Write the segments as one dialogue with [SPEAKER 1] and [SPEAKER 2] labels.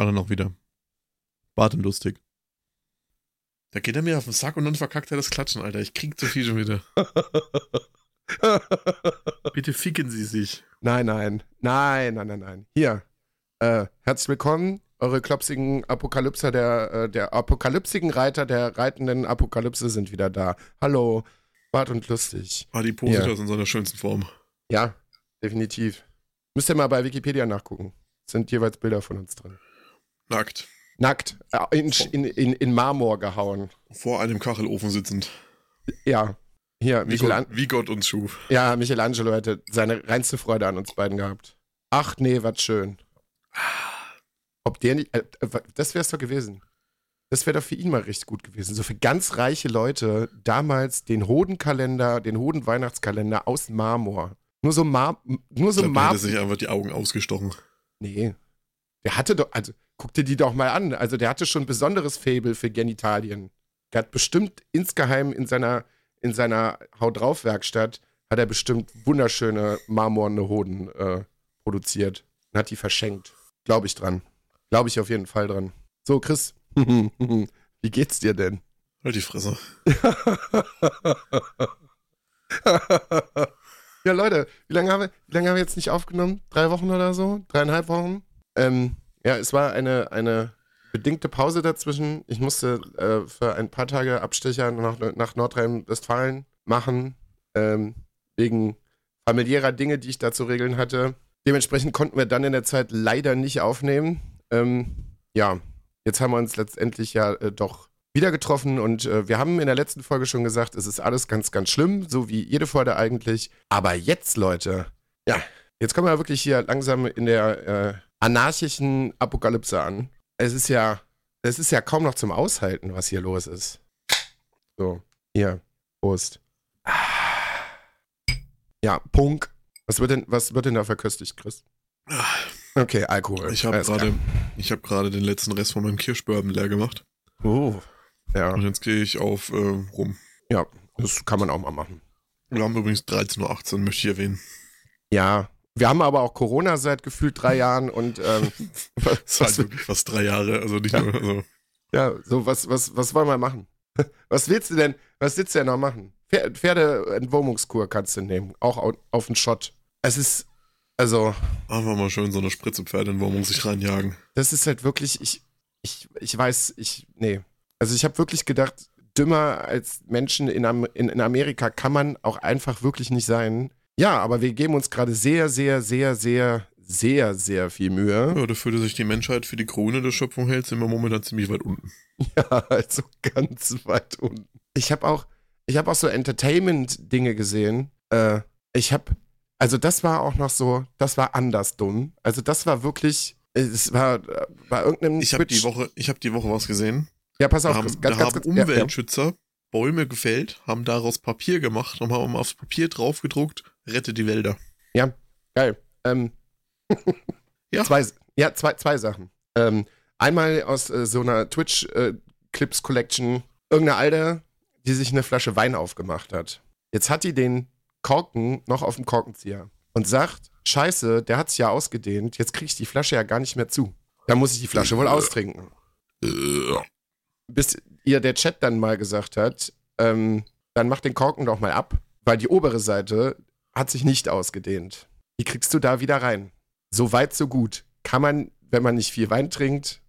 [SPEAKER 1] Alle noch wieder. Bart und lustig. Da geht er mir auf den Sack und dann verkackt er das Klatschen, Alter. Ich krieg zu viel schon wieder. Bitte ficken Sie sich.
[SPEAKER 2] Nein, nein, nein, nein, nein, nein. Hier, äh, herzlich willkommen, eure klopsigen Apokalypse, der, äh, der apokalypsigen Reiter der reitenden Apokalypse sind wieder da. Hallo, Bart und lustig.
[SPEAKER 1] Adipositas
[SPEAKER 2] Ja.
[SPEAKER 1] in seiner schönsten Form.
[SPEAKER 2] Ja, definitiv. Müsst ihr mal bei Wikipedia nachgucken. Sind jeweils Bilder von uns drin.
[SPEAKER 1] Nackt.
[SPEAKER 2] Nackt, äh, in, in, in, in Marmor gehauen.
[SPEAKER 1] Vor einem Kachelofen sitzend.
[SPEAKER 2] Ja, hier,
[SPEAKER 1] Wie
[SPEAKER 2] Michelan
[SPEAKER 1] Gott, wie Gott uns schuf.
[SPEAKER 2] ja, Michelangelo hätte seine reinste Freude an uns beiden gehabt. Ach nee, was schön. Ob der nicht, äh, äh, das wär's doch gewesen. Das wäre doch für ihn mal richtig gut gewesen. So für ganz reiche Leute damals den Hodenkalender, den Hoden-Weihnachtskalender aus Marmor. Nur so Mar nur so
[SPEAKER 1] glaub, der hätte sich einfach die Augen ausgestochen.
[SPEAKER 2] Nee. Der hatte doch, also guck dir die doch mal an. Also der hatte schon ein besonderes Faible für Genitalien. Der hat bestimmt insgeheim in seiner, in seiner Haut drauf Werkstatt, hat er bestimmt wunderschöne marmorne Hoden äh, produziert und hat die verschenkt. Glaube ich dran. Glaube ich auf jeden Fall dran. So, Chris, wie geht's dir denn?
[SPEAKER 1] Halt die Fresse.
[SPEAKER 2] ja, Leute, wie lange haben wir, wie lange haben wir jetzt nicht aufgenommen? Drei Wochen oder so? Dreieinhalb Wochen? Ähm, ja, es war eine, eine bedingte Pause dazwischen. Ich musste äh, für ein paar Tage Abstecher nach, nach Nordrhein-Westfalen machen, ähm, wegen familiärer Dinge, die ich da zu regeln hatte. Dementsprechend konnten wir dann in der Zeit leider nicht aufnehmen. Ähm, ja, jetzt haben wir uns letztendlich ja äh, doch wieder getroffen und äh, wir haben in der letzten Folge schon gesagt, es ist alles ganz, ganz schlimm, so wie jede Folge eigentlich. Aber jetzt, Leute, ja, jetzt kommen wir wirklich hier langsam in der äh, anarchischen Apokalypse an. Es ist ja, es ist ja kaum noch zum Aushalten, was hier los ist. So, hier, Prost. Ja, Punk. Was wird denn, was wird denn da verköstigt, Chris? Okay, Alkohol.
[SPEAKER 1] Ich habe gerade ich hab gerade den letzten Rest von meinem Kirschbourbon leer gemacht.
[SPEAKER 2] Oh. Ja,
[SPEAKER 1] Und jetzt gehe ich auf äh, rum.
[SPEAKER 2] ja, das kann man auch mal machen.
[SPEAKER 1] Wir haben übrigens 13.18 Uhr, möchte ich erwähnen.
[SPEAKER 2] Ja, wir haben aber auch Corona seit gefühlt drei Jahren und ähm,
[SPEAKER 1] ist halt
[SPEAKER 2] was,
[SPEAKER 1] wirklich fast drei Jahre. Also nicht
[SPEAKER 2] Ja.
[SPEAKER 1] nur, also,
[SPEAKER 2] ja, so was, was, was wollen wir machen? Was willst du denn, was willst du denn noch machen? Pfer- Pferdeentwurmungskur kannst du nehmen, auch au- auf den Shot. Es ist, also,
[SPEAKER 1] einfach mal schön so eine Spritze Pferdeentwurmung sich reinjagen.
[SPEAKER 2] das ist halt wirklich, ich, ich, ich weiß, ich, nee. Also ich habe wirklich gedacht, dümmer als Menschen in, Am in, in Amerika kann man auch einfach wirklich nicht sein. Ja, aber wir geben uns gerade sehr, sehr, sehr, sehr, sehr, sehr viel Mühe.
[SPEAKER 1] Ja, dafür, dass sich die Menschheit für die Krone der Schöpfung hält, sind wir momentan ziemlich weit unten.
[SPEAKER 2] Ja, also ganz weit unten. Ich habe auch, ich habe auch so Entertainment-Dinge gesehen. Äh, ich habe, also das war auch noch so, das war anders dumm. Also das war wirklich, es war bei irgendeinem
[SPEAKER 1] Ich habe die Woche, ich habe die Woche was gesehen.
[SPEAKER 2] ja, pass
[SPEAKER 1] Da
[SPEAKER 2] auf,
[SPEAKER 1] haben,
[SPEAKER 2] Chris,
[SPEAKER 1] da
[SPEAKER 2] ganz, ganz,
[SPEAKER 1] haben
[SPEAKER 2] ganz, ja, ja.
[SPEAKER 1] Umweltschützer Bäume gefällt, haben daraus Papier gemacht und haben aufs Papier drauf gedruckt, rette die Wälder.
[SPEAKER 2] Geil. Ähm,
[SPEAKER 1] Ja.
[SPEAKER 2] Zwei, ja, zwei, zwei Sachen. Ähm, einmal aus äh, so einer Twitch-Clips-Collection. Irgendeine Alte, die sich eine Flasche Wein aufgemacht hat. Jetzt hat die den Korken noch auf dem Korkenzieher und sagt, scheiße, der hat sich ja ausgedehnt, jetzt kriege ich die Flasche ja gar nicht mehr zu. Da muss ich die Flasche wohl austrinken.
[SPEAKER 1] Äh,
[SPEAKER 2] Bis ihr der Chat dann mal gesagt hat, ähm, dann mach den Korken doch mal ab, weil die obere Seite hat sich nicht ausgedehnt. Wie kriegst du da wieder rein? So weit, so gut. Kann man, wenn man nicht viel Wein trinkt,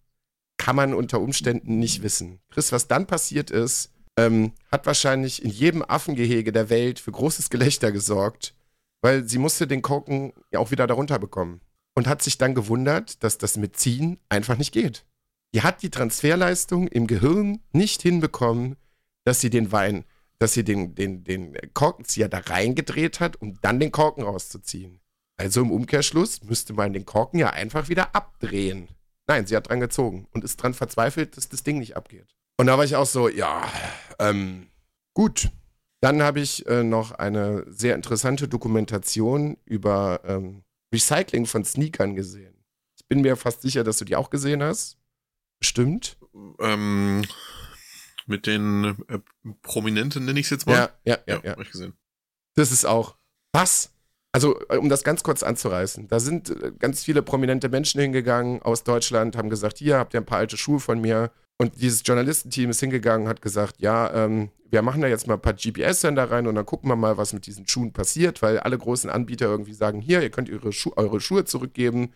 [SPEAKER 2] kann man unter Umständen nicht wissen. Chris, was dann passiert ist, ähm, hat wahrscheinlich in jedem Affengehege der Welt für großes Gelächter gesorgt, weil sie musste den Korken ja auch wieder darunter bekommen. Und hat sich dann gewundert, dass das mit Ziehen einfach nicht geht. Die hat die Transferleistung im Gehirn nicht hinbekommen, dass sie den Wein, dass sie den, den, den Korkenzieher da reingedreht hat, um dann den Korken rauszuziehen. Also im Umkehrschluss müsste man den Korken ja einfach wieder abdrehen. Nein, sie hat dran gezogen und ist dran verzweifelt, dass das Ding nicht abgeht. Und da war ich auch so, ja, ähm, gut. Dann habe ich äh, noch eine sehr interessante Dokumentation über ähm, Recycling von Sneakern gesehen. Ich bin mir fast sicher, dass du die auch gesehen hast. Bestimmt.
[SPEAKER 1] ähm, mit den äh, Prominenten nenne ich es jetzt mal.
[SPEAKER 2] Ja, ja, ja, ja.
[SPEAKER 1] hab ich gesehen.
[SPEAKER 2] Das ist auch. Was? Also, äh, um das ganz kurz anzureißen, da sind äh, ganz viele prominente Menschen hingegangen aus Deutschland, haben gesagt, hier habt ihr ein paar alte Schuhe von mir. Und dieses Journalistenteam ist hingegangen, hat gesagt, ja, ähm, wir machen da jetzt mal ein paar GPS-Sender rein und dann gucken wir mal, was mit diesen Schuhen passiert, weil alle großen Anbieter irgendwie sagen, hier, ihr könnt Schu eure Schuhe zurückgeben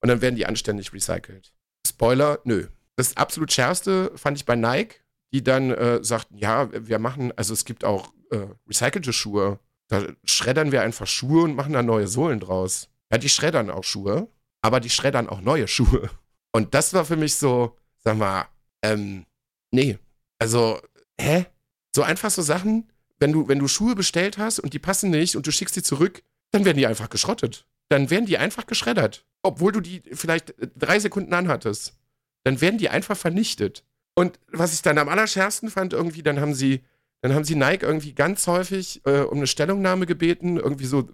[SPEAKER 2] und dann werden die anständig recycelt. Spoiler, nö. Das absolut schärfste fand ich bei Nike, die dann äh, sagten, ja, wir machen, also es gibt auch äh, recycelte Schuhe. Da schreddern wir einfach Schuhe und machen da neue Sohlen draus. Ja, die schreddern auch Schuhe, aber die schreddern auch neue Schuhe. Und das war für mich so, sag mal, ähm, nee. Also, hä? So einfach so Sachen, wenn du, wenn du Schuhe bestellt hast und die passen nicht und du schickst die zurück, dann werden die einfach geschrottet. Dann werden die einfach geschreddert. Obwohl du die vielleicht drei Sekunden anhattest. Dann werden die einfach vernichtet. Und was ich dann am allerschärfsten fand, irgendwie, dann haben sie, dann haben sie Nike irgendwie ganz häufig äh, um eine Stellungnahme gebeten, irgendwie so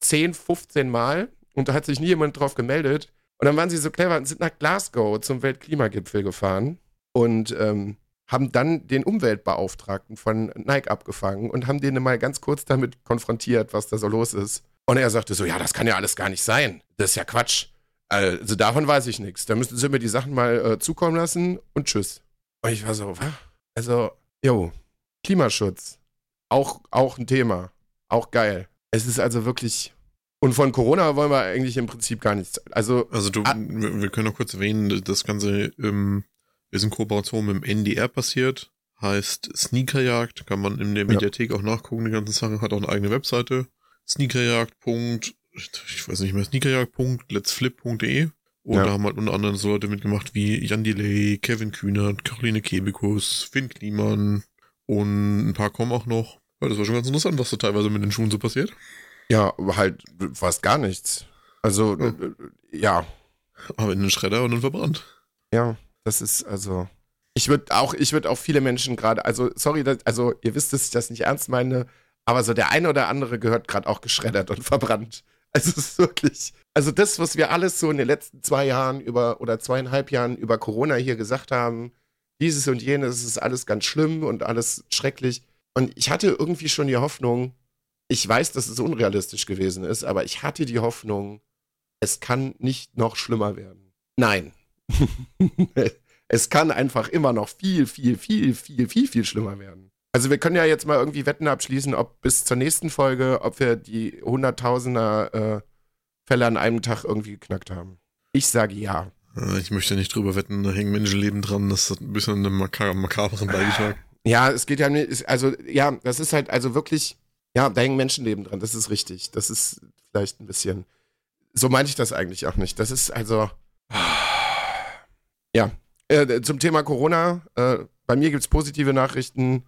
[SPEAKER 2] 10, 15 Mal. Und da hat sich nie jemand drauf gemeldet. Und dann waren sie so clever und sind nach Glasgow zum Weltklimagipfel gefahren und ähm, haben dann den Umweltbeauftragten von Nike abgefangen und haben den mal ganz kurz damit konfrontiert, was da so los ist. Und er sagte so, ja, das kann ja alles gar nicht sein. Das ist ja Quatsch. Also davon weiß ich nichts. Da müssten sie mir die Sachen mal äh, zukommen lassen und tschüss. Und ich war so, was? Also, jo, Klimaschutz. Auch, auch ein Thema. Auch geil. Es ist also wirklich. Und von Corona wollen wir eigentlich im Prinzip gar nichts. Also,
[SPEAKER 1] also du, wir können noch kurz erwähnen, das Ganze ähm, ist in Kooperation mit dem NDR passiert. Heißt Sneakerjagd. Kann man in der Mediathek ja. auch nachgucken, die ganzen Sachen. Hat auch eine eigene Webseite. Sneakerjagd. Ich weiß nicht mehr, sneakerjagd.letsflip.de und ja. da haben halt unter anderem so Leute mitgemacht wie Jan Delay, Kevin Kühnert, Caroline Kebekus, Finn Kliemann und ein paar kommen auch noch. Ja, das war schon ganz interessant, was so teilweise mit den Schuhen so passiert.
[SPEAKER 2] Ja, halt fast gar nichts. Also, ja. Äh, ja.
[SPEAKER 1] Aber in den Schredder und dann verbrannt.
[SPEAKER 2] Ja, das ist also. Ich würde auch, ich würde auch viele Menschen gerade, also sorry, dass, also ihr wisst, dass ich das nicht ernst meine, aber so der eine oder andere gehört gerade auch geschreddert und verbrannt. Also es ist wirklich, also das, was wir alles so in den letzten zwei Jahren über oder zweieinhalb Jahren über Corona hier gesagt haben, dieses und jenes, ist alles ganz schlimm und alles schrecklich. Und ich hatte irgendwie schon die Hoffnung, ich weiß, dass es unrealistisch gewesen ist, aber ich hatte die Hoffnung, es kann nicht noch schlimmer werden. Nein. es kann einfach immer noch viel, viel, viel, viel, viel, viel schlimmer werden. Also wir können ja jetzt mal irgendwie Wetten abschließen, ob bis zur nächsten Folge, ob wir die Hunderttausender äh, Fälle an einem Tag irgendwie geknackt haben. Ich sage ja.
[SPEAKER 1] Ich möchte nicht drüber wetten, da hängen Menschenleben dran, das hat ein bisschen einen maka makaberen Beigeschmack.
[SPEAKER 2] Ja, es geht ja nicht, also ja, das ist halt also wirklich, ja, da hängen Menschenleben dran, das ist richtig. Das ist vielleicht ein bisschen, so meine ich das eigentlich auch nicht. Das ist also, ja, äh, zum Thema Corona, äh, bei mir gibt es positive Nachrichten.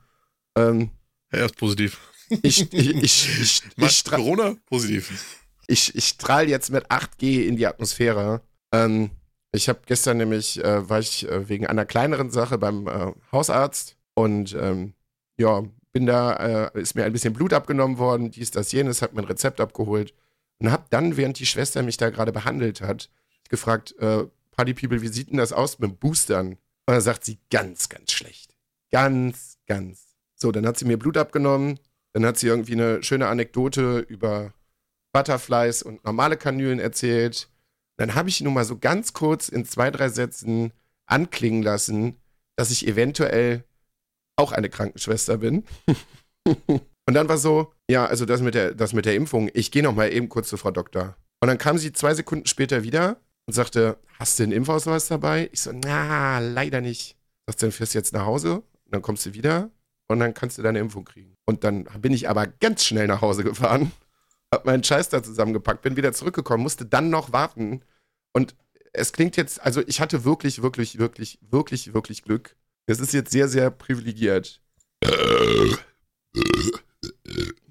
[SPEAKER 1] Ähm, ja, ist positiv.
[SPEAKER 2] Ich, ich, ich, ich, ich
[SPEAKER 1] Corona? Positiv
[SPEAKER 2] ich, ich strahle jetzt mit 8G in die Atmosphäre. Ähm, ich habe gestern nämlich, äh, war ich äh, wegen einer kleineren Sache beim äh, Hausarzt und ähm, ja, bin da, äh, ist mir ein bisschen Blut abgenommen worden, dies, das, jenes, hab mir ein Rezept abgeholt und hab dann, während die Schwester mich da gerade behandelt hat, gefragt, äh, Party People, wie sieht denn das aus mit Boostern? Und dann sagt sie, ganz, ganz schlecht. Ganz, ganz. So, dann hat sie mir Blut abgenommen, dann hat sie irgendwie eine schöne Anekdote über Butterflies und normale Kanülen erzählt. Dann habe ich nur mal so ganz kurz in zwei, drei Sätzen anklingen lassen, dass ich eventuell auch eine Krankenschwester bin. und dann war so, ja, also das mit der, das mit der Impfung, ich gehe noch mal eben kurz zu Frau Doktor. Und dann kam sie zwei Sekunden später wieder und sagte, hast du einen Impfausweis dabei? Ich so, na, leider nicht. Sagst du, dann fährst du jetzt nach Hause und dann kommst du wieder und dann kannst du deine Impfung kriegen. Und dann bin ich aber ganz schnell nach Hause gefahren hab meinen Scheiß da zusammengepackt, bin wieder zurückgekommen, musste dann noch warten. Und es klingt jetzt, also ich hatte wirklich, wirklich, wirklich, wirklich, wirklich Glück. Es ist jetzt sehr, sehr privilegiert.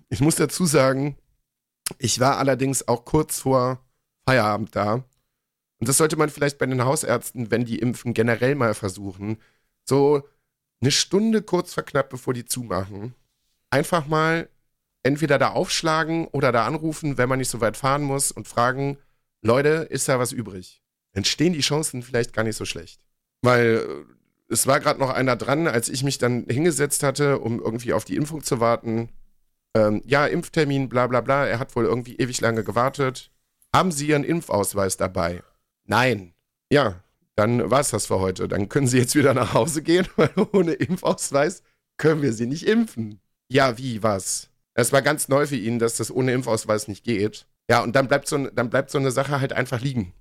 [SPEAKER 2] Ich muss dazu sagen, ich war allerdings auch kurz vor Feierabend da. Und das sollte man vielleicht bei den Hausärzten, wenn die impfen, generell mal versuchen. So eine Stunde kurz vor knapp, bevor die zumachen. Einfach mal entweder da aufschlagen oder da anrufen, wenn man nicht so weit fahren muss und fragen, Leute, ist da was übrig? Dann stehen die Chancen vielleicht gar nicht so schlecht. Weil äh, es war gerade noch einer dran, als ich mich dann hingesetzt hatte, um irgendwie auf die Impfung zu warten. Ähm, ja, Impftermin, bla bla bla. Er hat wohl irgendwie ewig lange gewartet. Haben Sie Ihren Impfausweis dabei? Nein. Ja, dann war es das für heute. Dann können Sie jetzt wieder nach Hause gehen, weil ohne Impfausweis können wir Sie nicht impfen. Ja, wie, was? Es war ganz neu für ihn, dass das ohne Impfausweis nicht geht. Ja, und dann bleibt, so, dann bleibt so eine Sache halt einfach liegen.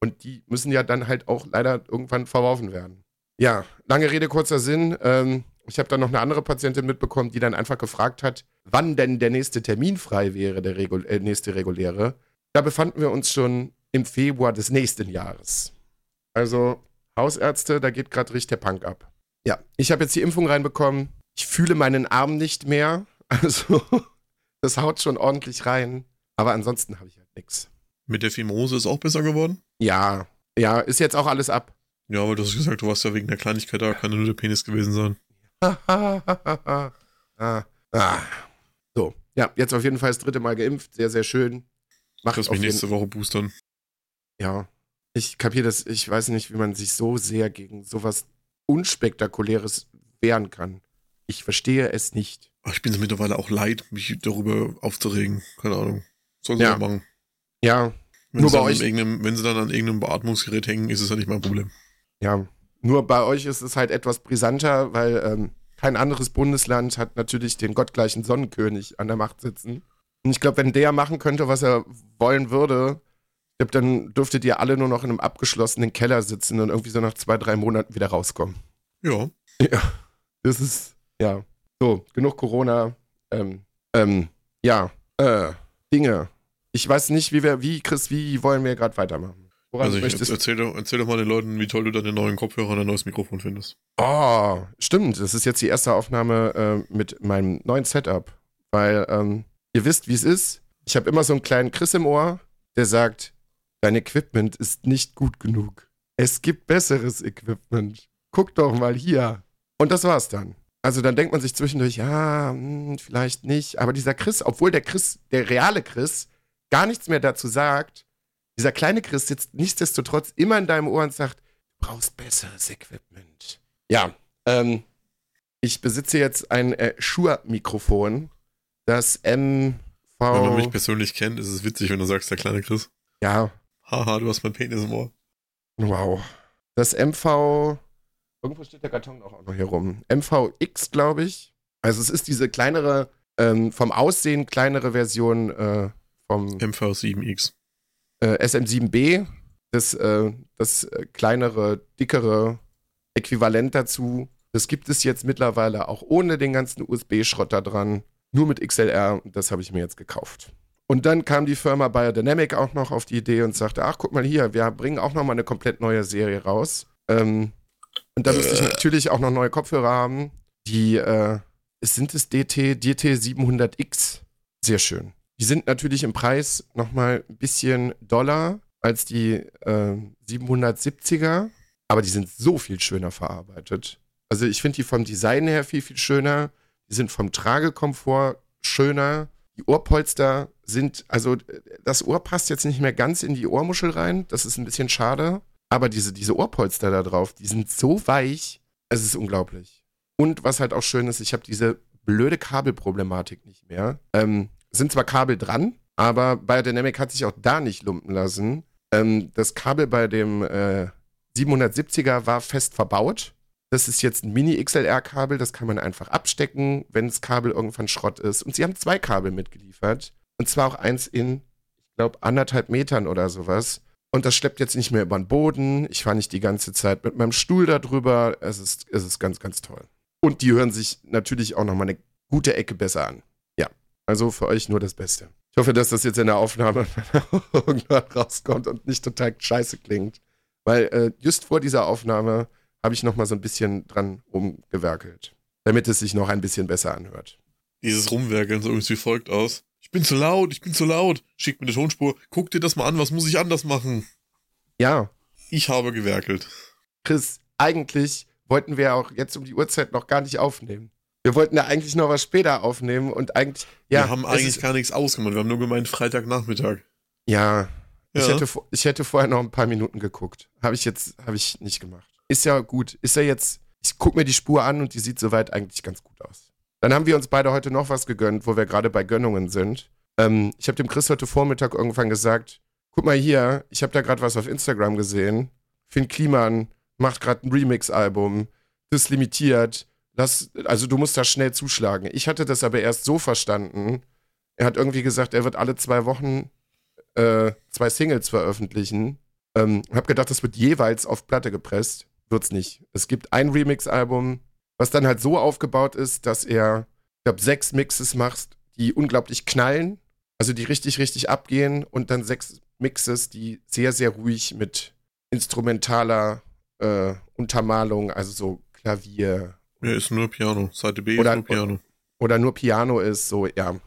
[SPEAKER 2] Und die müssen ja dann halt auch leider irgendwann verworfen werden. Ja, lange Rede, kurzer Sinn. Ähm, ich habe dann noch eine andere Patientin mitbekommen, die dann einfach gefragt hat, wann denn der nächste Termin frei wäre, der Regul äh, nächste reguläre. Da befanden wir uns schon im Februar des nächsten Jahres. Also Hausärzte, da geht gerade richtig der Punk ab. Ja, ich habe jetzt die Impfung reinbekommen. Ich fühle meinen Arm nicht mehr. Also das haut schon ordentlich rein. Aber ansonsten habe ich halt nichts.
[SPEAKER 1] Mit der Fimose ist auch besser geworden?
[SPEAKER 2] Ja, ja, ist jetzt auch alles ab.
[SPEAKER 1] Ja, aber du hast gesagt, du warst ja wegen der Kleinigkeit da, kann nur der Penis gewesen sein.
[SPEAKER 2] ah, ah. So, ja, jetzt auf jeden Fall das dritte Mal geimpft. Sehr, sehr schön.
[SPEAKER 1] Mach ich mich nächste Woche boostern.
[SPEAKER 2] Ja, ich kapiere das, ich weiß nicht, wie man sich so sehr gegen sowas Unspektakuläres wehren kann. Ich verstehe es nicht.
[SPEAKER 1] Ich bin es mittlerweile auch leid, mich darüber aufzuregen. Keine Ahnung. Sollen sie
[SPEAKER 2] ja.
[SPEAKER 1] machen.
[SPEAKER 2] Ja.
[SPEAKER 1] Wenn nur bei euch. Wenn sie dann an irgendeinem Beatmungsgerät hängen, ist es ja nicht mein Problem.
[SPEAKER 2] Ja. Nur bei euch ist es halt etwas brisanter, weil ähm, kein anderes Bundesland hat natürlich den gottgleichen Sonnenkönig an der Macht sitzen. Und ich glaube, wenn der machen könnte, was er wollen würde, glaube, dann dürftet ihr alle nur noch in einem abgeschlossenen Keller sitzen und irgendwie so nach zwei, drei Monaten wieder rauskommen.
[SPEAKER 1] Ja.
[SPEAKER 2] Ja. Das ist, ja. So, genug Corona. Ähm, ähm, ja. Äh, Dinge. Ich weiß nicht, wie wir, wie, Chris, wie wollen wir gerade weitermachen?
[SPEAKER 1] Woran also ich, erzähl, doch, erzähl doch mal den Leuten, wie toll du deine neuen Kopfhörer und ein neues Mikrofon findest.
[SPEAKER 2] Oh, stimmt. Das ist jetzt die erste Aufnahme äh, mit meinem neuen Setup. Weil, ähm, ihr wisst, wie es ist. Ich habe immer so einen kleinen Chris im Ohr, der sagt, Dein Equipment ist nicht gut genug. Es gibt besseres Equipment. Guck doch mal hier. Und das war's dann. Also dann denkt man sich zwischendurch, ja, hm, vielleicht nicht. Aber dieser Chris, obwohl der Chris, der reale Chris, gar nichts mehr dazu sagt, dieser kleine Chris sitzt nichtsdestotrotz immer in deinem Ohr und sagt, du brauchst besseres Equipment. Ja, ähm, ich besitze jetzt ein äh, Shure-Mikrofon, das MV...
[SPEAKER 1] Wenn man mich persönlich kennt, ist es witzig, wenn du sagst, der kleine Chris.
[SPEAKER 2] Ja,
[SPEAKER 1] Haha, du hast mein Penis im Ohr.
[SPEAKER 2] Wow. Das MV. Irgendwo steht der Karton auch noch hier rum. MVX, glaube ich. Also, es ist diese kleinere, ähm, vom Aussehen kleinere Version äh, vom.
[SPEAKER 1] MV7X.
[SPEAKER 2] Äh, SM7B. Das, äh, das äh, kleinere, dickere Äquivalent dazu. Das gibt es jetzt mittlerweile auch ohne den ganzen USB-Schrott da dran. Nur mit XLR. Das habe ich mir jetzt gekauft. Und dann kam die Firma Biodynamic auch noch auf die Idee und sagte, ach, guck mal hier, wir bringen auch noch mal eine komplett neue Serie raus. Ähm, und da müsste ich natürlich auch noch neue Kopfhörer haben. Die, äh, sind es DT, DT 700X. Sehr schön. Die sind natürlich im Preis noch mal ein bisschen doller als die äh, 770er, aber die sind so viel schöner verarbeitet. Also ich finde die vom Design her viel, viel schöner. Die sind vom Tragekomfort schöner. Die Ohrpolster sind, also das Ohr passt jetzt nicht mehr ganz in die Ohrmuschel rein. Das ist ein bisschen schade. Aber diese, diese Ohrpolster da drauf, die sind so weich. Es ist unglaublich. Und was halt auch schön ist, ich habe diese blöde Kabelproblematik nicht mehr. Ähm, sind zwar Kabel dran, aber Biodynamic hat sich auch da nicht lumpen lassen. Ähm, das Kabel bei dem äh, 770er war fest verbaut. Das ist jetzt ein Mini-XLR-Kabel, das kann man einfach abstecken, wenn das Kabel irgendwann Schrott ist. Und sie haben zwei Kabel mitgeliefert. Und zwar auch eins in, ich glaube, anderthalb Metern oder sowas. Und das schleppt jetzt nicht mehr über den Boden. Ich fahre nicht die ganze Zeit mit meinem Stuhl da drüber. Es ist, es ist ganz, ganz toll. Und die hören sich natürlich auch nochmal eine gute Ecke besser an. Ja, also für euch nur das Beste. Ich hoffe, dass das jetzt in der Aufnahme irgendwann rauskommt und nicht total scheiße klingt. Weil äh, just vor dieser Aufnahme habe ich noch mal so ein bisschen dran rumgewerkelt, damit es sich noch ein bisschen besser anhört.
[SPEAKER 1] Dieses Rumwerkeln so irgendwie folgt aus. Ich bin zu laut, ich bin zu laut. Schick mir eine Tonspur. Guck dir das mal an, was muss ich anders machen?
[SPEAKER 2] Ja.
[SPEAKER 1] Ich habe gewerkelt.
[SPEAKER 2] Chris, eigentlich wollten wir auch jetzt um die Uhrzeit noch gar nicht aufnehmen. Wir wollten ja eigentlich noch was später aufnehmen und eigentlich. Ja,
[SPEAKER 1] wir haben eigentlich gar nichts ausgemacht. Wir haben nur gemeint Freitagnachmittag.
[SPEAKER 2] Ja. ja. Ich, hätte, ich hätte vorher noch ein paar Minuten geguckt. Habe ich jetzt, habe ich nicht gemacht. Ist ja gut. Ist ja jetzt, ich gucke mir die Spur an und die sieht soweit eigentlich ganz gut aus. Dann haben wir uns beide heute noch was gegönnt, wo wir gerade bei Gönnungen sind. Ähm, ich habe dem Chris heute Vormittag irgendwann gesagt, guck mal hier, ich habe da gerade was auf Instagram gesehen. Finn Kliman macht gerade ein Remix-Album. Das ist limitiert. Lass, also du musst da schnell zuschlagen. Ich hatte das aber erst so verstanden. Er hat irgendwie gesagt, er wird alle zwei Wochen äh, zwei Singles veröffentlichen. Ähm, hab gedacht, das wird jeweils auf Platte gepresst. Wird's nicht. Es gibt ein Remix-Album, was dann halt so aufgebaut ist, dass er, ich glaube, sechs Mixes macht, die unglaublich knallen, also die richtig, richtig abgehen und dann sechs Mixes, die sehr, sehr ruhig mit instrumentaler äh, Untermalung, also so Klavier.
[SPEAKER 1] Ja, ist nur Piano. Seite B
[SPEAKER 2] oder,
[SPEAKER 1] ist nur Piano.
[SPEAKER 2] Oder nur Piano ist, so, ja.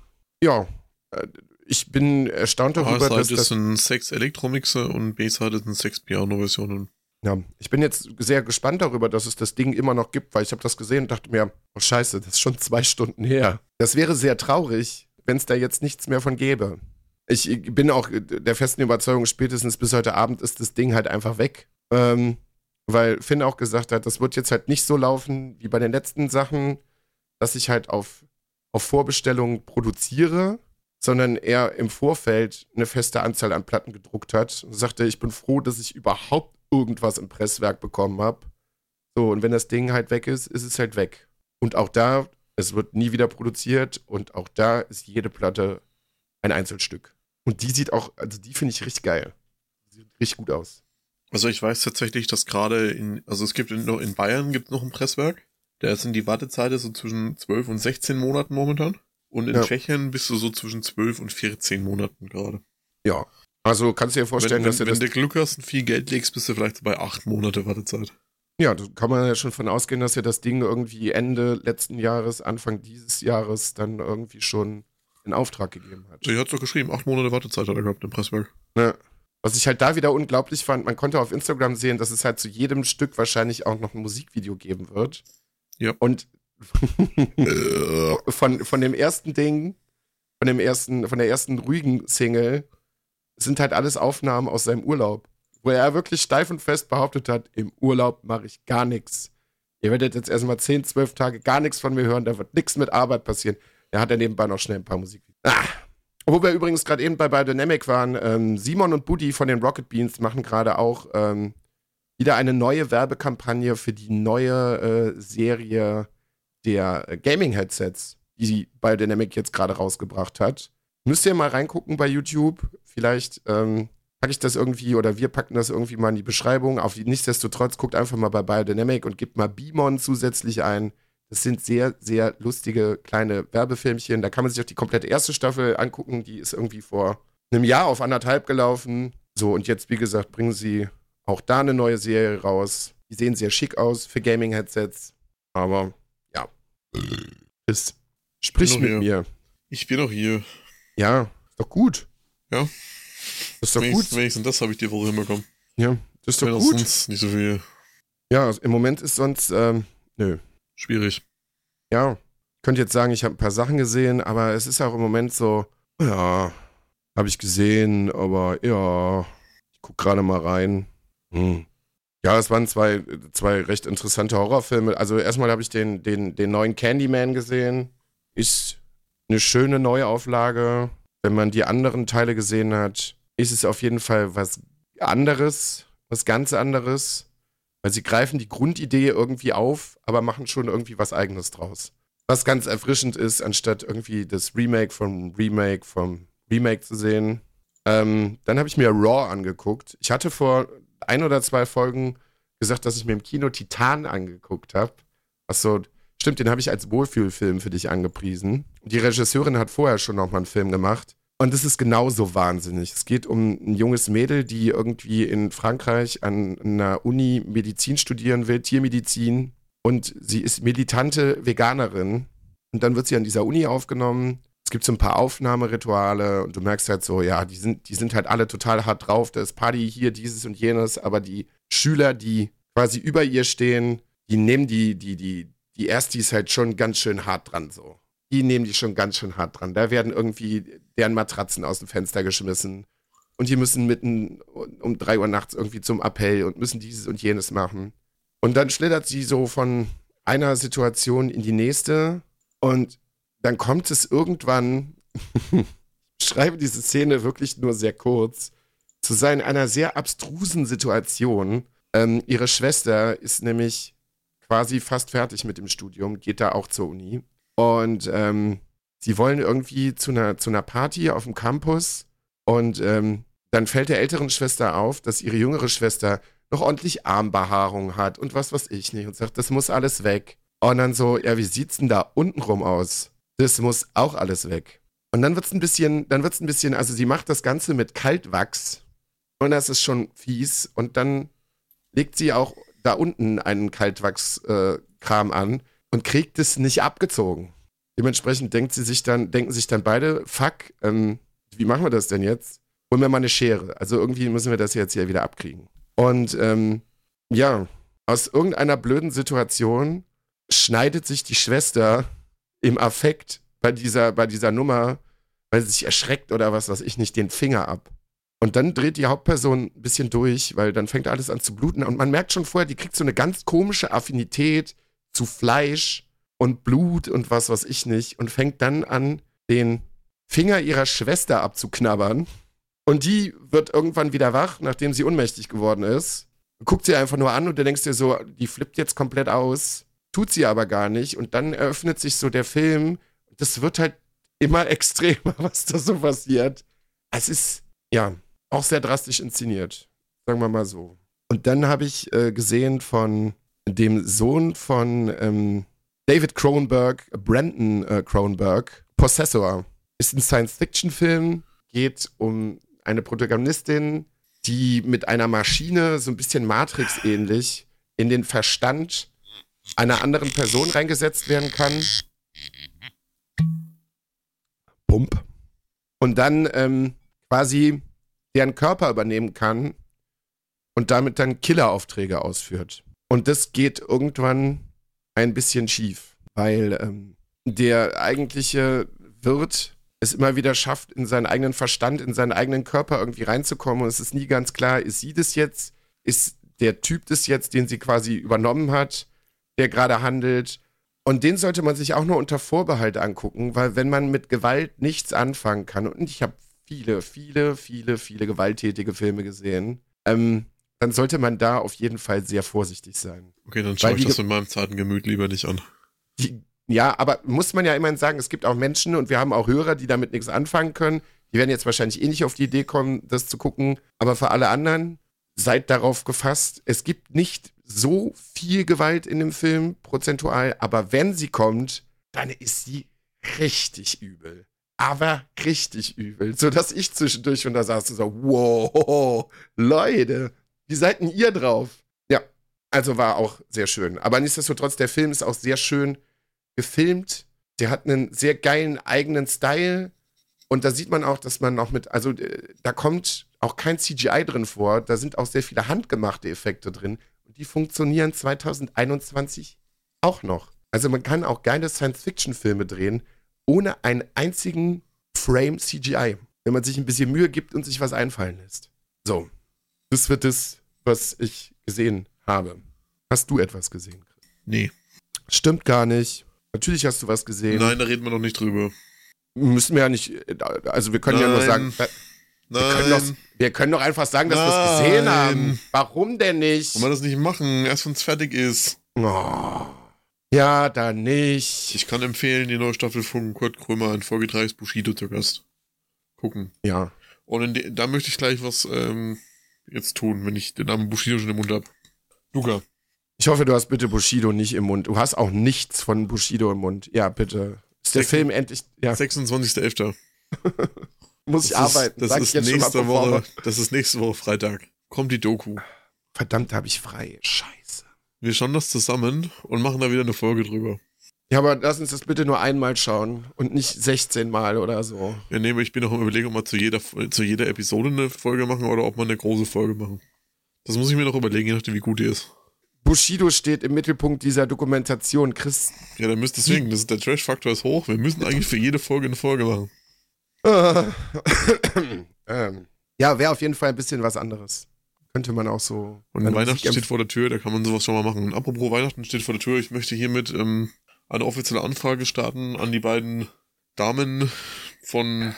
[SPEAKER 2] Ja, äh, ich bin erstaunt darüber,
[SPEAKER 1] A-Seite
[SPEAKER 2] dass das...
[SPEAKER 1] sind sechs Elektromixe und B-Seite sind sechs Piano-Versionen.
[SPEAKER 2] Ja, ich bin jetzt sehr gespannt darüber, dass es das Ding immer noch gibt, weil ich habe das gesehen und dachte mir, oh scheiße, das ist schon zwei Stunden her. Das wäre sehr traurig, wenn es da jetzt nichts mehr von gäbe. Ich bin auch der festen Überzeugung, spätestens bis heute Abend ist das Ding halt einfach weg. Ähm, weil Finn auch gesagt hat, das wird jetzt halt nicht so laufen wie bei den letzten Sachen, dass ich halt auf, auf Vorbestellung produziere, sondern er im Vorfeld eine feste Anzahl an Platten gedruckt hat und sagte, ich bin froh, dass ich überhaupt irgendwas im Presswerk bekommen habe. So, und wenn das Ding halt weg ist, ist es halt weg. Und auch da, es wird nie wieder produziert und auch da ist jede Platte ein Einzelstück. Und die sieht auch, also die finde ich richtig geil. Sieht richtig gut aus.
[SPEAKER 1] Also ich weiß tatsächlich, dass gerade in, also es gibt in, in Bayern gibt noch ein Presswerk. Da sind die Wartezeiten so zwischen 12 und 16 Monaten momentan. Und in
[SPEAKER 2] Ja.
[SPEAKER 1] Tschechien bist du so zwischen 12 und 14 Monaten gerade.
[SPEAKER 2] Ja. Also kannst du dir vorstellen,
[SPEAKER 1] Wenn,
[SPEAKER 2] dass
[SPEAKER 1] wenn,
[SPEAKER 2] er
[SPEAKER 1] wenn
[SPEAKER 2] das
[SPEAKER 1] du Glück hast und viel Geld legst, bist du vielleicht bei 8 Monate Wartezeit.
[SPEAKER 2] Ja, da kann man ja schon von ausgehen, dass er das Ding irgendwie Ende letzten Jahres, Anfang dieses Jahres dann irgendwie schon in Auftrag gegeben hat.
[SPEAKER 1] Sie hat doch geschrieben, 8 Monate Wartezeit hat er gehabt im Presswerk.
[SPEAKER 2] Ne? Was ich halt da wieder unglaublich fand, man konnte auf Instagram sehen, dass es halt zu jedem Stück wahrscheinlich auch noch ein Musikvideo geben wird.
[SPEAKER 1] Ja.
[SPEAKER 2] Und von, von dem ersten Ding, von dem ersten, von der ersten ruhigen Single, sind halt alles Aufnahmen aus seinem Urlaub. Wo er wirklich steif und fest behauptet hat, im Urlaub mache ich gar nichts. Ihr werdet jetzt erstmal 10, 12 Tage gar nichts von mir hören, da wird nichts mit Arbeit passieren. Er hat ja nebenbei noch schnell ein paar Musik. Ah. Wo wir übrigens gerade eben bei Biodynamic waren, ähm, Simon und Buddy von den Rocket Beans machen gerade auch ähm, wieder eine neue Werbekampagne für die neue äh, Serie der äh, Gaming-Headsets, die Biodynamic jetzt gerade rausgebracht hat. Müsst ihr mal reingucken bei YouTube. Vielleicht ähm, packe ich das irgendwie oder wir packen das irgendwie mal in die Beschreibung. Auf nichtsdestotrotz guckt einfach mal bei Biodynamic und gebt mal Beamon zusätzlich ein. Das sind sehr, sehr lustige kleine Werbefilmchen. Da kann man sich auch die komplette erste Staffel angucken. Die ist irgendwie vor einem Jahr auf anderthalb gelaufen. So, und jetzt, wie gesagt, bringen sie auch da eine neue Serie raus. Die sehen sehr schick aus für Gaming-Headsets. Aber ja. Ist. Sprich
[SPEAKER 1] Bin
[SPEAKER 2] mit
[SPEAKER 1] noch
[SPEAKER 2] mir.
[SPEAKER 1] ich bin auch hier.
[SPEAKER 2] Ja, ist doch gut.
[SPEAKER 1] Ja.
[SPEAKER 2] Ist doch
[SPEAKER 1] Wenigstens,
[SPEAKER 2] gut.
[SPEAKER 1] wenigstens das habe ich die Woche hinbekommen.
[SPEAKER 2] Ja, das ist doch
[SPEAKER 1] Wenn
[SPEAKER 2] gut.
[SPEAKER 1] sonst nicht so viel
[SPEAKER 2] Ja, im Moment ist sonst, ähm, nö.
[SPEAKER 1] schwierig.
[SPEAKER 2] Ja, ich könnte jetzt sagen, ich habe ein paar Sachen gesehen, aber es ist auch im Moment so, ja, habe ich gesehen, aber ja, ich guck gerade mal rein. Hm. Ja, es waren zwei, zwei recht interessante Horrorfilme. Also erstmal habe ich den, den, den neuen Candyman gesehen. Ist eine schöne Neuauflage. Wenn man die anderen Teile gesehen hat, ist es auf jeden Fall was anderes, was ganz anderes. Weil sie greifen die Grundidee irgendwie auf, aber machen schon irgendwie was Eigenes draus. Was ganz erfrischend ist, anstatt irgendwie das Remake vom Remake vom Remake zu sehen. Ähm, dann habe ich mir Raw angeguckt. Ich hatte vor ein oder zwei Folgen gesagt, dass ich mir im Kino Titan angeguckt habe. Achso, stimmt, den habe ich als Wohlfühlfilm für dich angepriesen. Die Regisseurin hat vorher schon nochmal einen Film gemacht. Und es ist genauso wahnsinnig. Es geht um ein junges Mädel, die irgendwie in Frankreich an einer Uni Medizin studieren will, Tiermedizin. Und sie ist militante Veganerin. Und dann wird sie an dieser Uni aufgenommen. Es gibt so ein paar Aufnahmerituale und du merkst halt so, ja, die sind, die sind halt alle total hart drauf. Da ist Party hier, dieses und jenes, aber die Schüler, die quasi über ihr stehen, die nehmen die, die, die, die Erstis halt schon ganz schön hart dran so. Die nehmen die schon ganz schön hart dran. Da werden irgendwie deren Matratzen aus dem Fenster geschmissen. Und die müssen mitten um drei Uhr nachts irgendwie zum Appell und müssen dieses und jenes machen. Und dann schlittert sie so von einer Situation in die nächste Und dann kommt es irgendwann, ich schreibe diese Szene wirklich nur sehr kurz, zu sein einer sehr abstrusen Situation. Ähm, ihre Schwester ist nämlich quasi fast fertig mit dem Studium, geht da auch zur Uni. Und ähm, sie wollen irgendwie zu einer, zu einer Party auf dem Campus und ähm, dann fällt der älteren Schwester auf, dass ihre jüngere Schwester noch ordentlich Armbehaarung hat und was weiß ich nicht und sagt, das muss alles weg. Und dann so, ja, wie sieht's denn da untenrum aus? Das muss auch alles weg. Und dann wird's ein bisschen, dann wird's ein bisschen, also sie macht das Ganze mit Kaltwachs und das ist schon fies und dann legt sie auch da unten einen Kaltwachskram äh, an und kriegt es nicht abgezogen. Dementsprechend denkt sie sich dann, denken sich dann beide, fuck, ähm, wie machen wir das denn jetzt? Holen wir mal eine Schere. Also irgendwie müssen wir das jetzt hier wieder abkriegen. Und ähm, ja, aus irgendeiner blöden Situation schneidet sich die Schwester im Affekt bei dieser, bei dieser Nummer, weil sie sich erschreckt oder was weiß ich nicht, den Finger ab. Und dann dreht die Hauptperson ein bisschen durch, weil dann fängt alles an zu bluten. Und man merkt schon vorher, die kriegt so eine ganz komische Affinität zu Fleisch und Blut und was weiß ich nicht. Und fängt dann an, den Finger ihrer Schwester abzuknabbern. Und die wird irgendwann wieder wach, nachdem sie ohnmächtig geworden ist. Guckt sie einfach nur an und du denkst dir so, die flippt jetzt komplett aus. Tut sie aber gar nicht. Und dann eröffnet sich so der Film. Das wird halt immer extremer, was da so passiert. Es ist, ja, auch sehr drastisch inszeniert. Sagen wir mal so. Und dann habe ich äh, gesehen von dem Sohn von ähm, David Cronenberg, Brandon äh, Cronenberg, Possessor. Ist ein Science-Fiction-Film, geht um eine Protagonistin, die mit einer Maschine, so ein bisschen Matrix-ähnlich, in den Verstand einer anderen Person reingesetzt werden kann. Pump. Und dann ähm, quasi deren Körper übernehmen kann und damit dann Killeraufträge ausführt. Und das geht irgendwann ein bisschen schief, weil ähm, der eigentliche Wirt es immer wieder schafft, in seinen eigenen Verstand, in seinen eigenen Körper irgendwie reinzukommen. Und es ist nie ganz klar, ist sie das jetzt? Ist der Typ das jetzt, den sie quasi übernommen hat, der gerade handelt? Und den sollte man sich auch nur unter Vorbehalt angucken, weil wenn man mit Gewalt nichts anfangen kann, und ich habe viele, viele, viele, viele gewalttätige Filme gesehen, ähm, dann sollte man da auf jeden Fall sehr vorsichtig sein.
[SPEAKER 1] Okay, dann schaue ich das in meinem zarten Gemüt lieber nicht an.
[SPEAKER 2] Die, ja, aber muss man ja immerhin sagen, es gibt auch Menschen und wir haben auch Hörer, die damit nichts anfangen können. Die werden jetzt wahrscheinlich eh nicht auf die Idee kommen, das zu gucken. Aber für alle anderen, seid darauf gefasst, es gibt nicht so viel Gewalt in dem Film, prozentual, aber wenn sie kommt, dann ist sie richtig übel aber richtig übel. So dass ich zwischendurch schon da saß und so, wow, Leute, wie seid denn ihr drauf? Ja, also war auch sehr schön. Aber nichtsdestotrotz, der Film ist auch sehr schön gefilmt. Der hat einen sehr geilen eigenen Style. Und da sieht man auch, dass man noch mit, also äh, da kommt auch kein CGI drin vor. Da sind auch sehr viele handgemachte Effekte drin. Und die funktionieren 2021 auch noch. Also man kann auch geile Science-Fiction-Filme drehen, ohne einen einzigen Frame CGI. Wenn man sich ein bisschen Mühe gibt und sich was einfallen lässt. So, das wird es, was ich gesehen habe. Hast du etwas gesehen? Chris?
[SPEAKER 1] Nee.
[SPEAKER 2] Stimmt gar nicht. Natürlich hast du was gesehen.
[SPEAKER 1] Nein, da reden wir noch nicht drüber.
[SPEAKER 2] Müssen wir ja nicht, also wir können Nein. ja nur sagen, wir Nein. Können doch, wir können doch einfach sagen, dass wir es gesehen haben. Warum denn nicht?
[SPEAKER 1] Wollen wir das nicht machen, erst wenn es fertig ist.
[SPEAKER 2] Oh. Ja, dann nicht.
[SPEAKER 1] Ich kann empfehlen, die neue Staffel von Kurt Krömer in Folge 3 ist Bushido zu Gast. Gucken.
[SPEAKER 2] Ja.
[SPEAKER 1] Und de, da möchte ich gleich was ähm, jetzt tun, wenn ich den Namen Bushido schon im Mund habe. Luca.
[SPEAKER 2] Ich hoffe, du hast bitte Bushido nicht im Mund. Du hast auch nichts von Bushido im Mund. Ja, bitte. Ist der Sech Film endlich. Ja.
[SPEAKER 1] 26.11.
[SPEAKER 2] Muss ich
[SPEAKER 1] das
[SPEAKER 2] arbeiten.
[SPEAKER 1] Ist, das, ist nächste Woche, das ist nächste Woche Freitag. Kommt die Doku.
[SPEAKER 2] Verdammt, habe ich frei. Scheiße.
[SPEAKER 1] Wir schauen das zusammen und machen da wieder eine Folge drüber.
[SPEAKER 2] Ja, aber lass uns das bitte nur einmal schauen und nicht 16 Mal oder so.
[SPEAKER 1] Ja, nee, ich bin noch im Überlegen, ob wir zu jeder, zu jeder Episode eine Folge machen oder ob wir eine große Folge machen. Das muss ich mir noch überlegen, je nachdem, wie gut die ist.
[SPEAKER 2] Bushido steht im Mittelpunkt dieser Dokumentation, Chris.
[SPEAKER 1] Ja, dann müsst deswegen, das ist, der Trash-Faktor ist hoch. Wir müssen eigentlich für jede Folge eine Folge machen.
[SPEAKER 2] ähm, ja, wäre auf jeden Fall ein bisschen was anderes. Könnte man auch so.
[SPEAKER 1] Und Weihnachten steht vor der Tür, da kann man sowas schon mal machen. Und apropos Weihnachten steht vor der Tür, ich möchte hiermit ähm, eine offizielle Anfrage starten an die beiden Damen von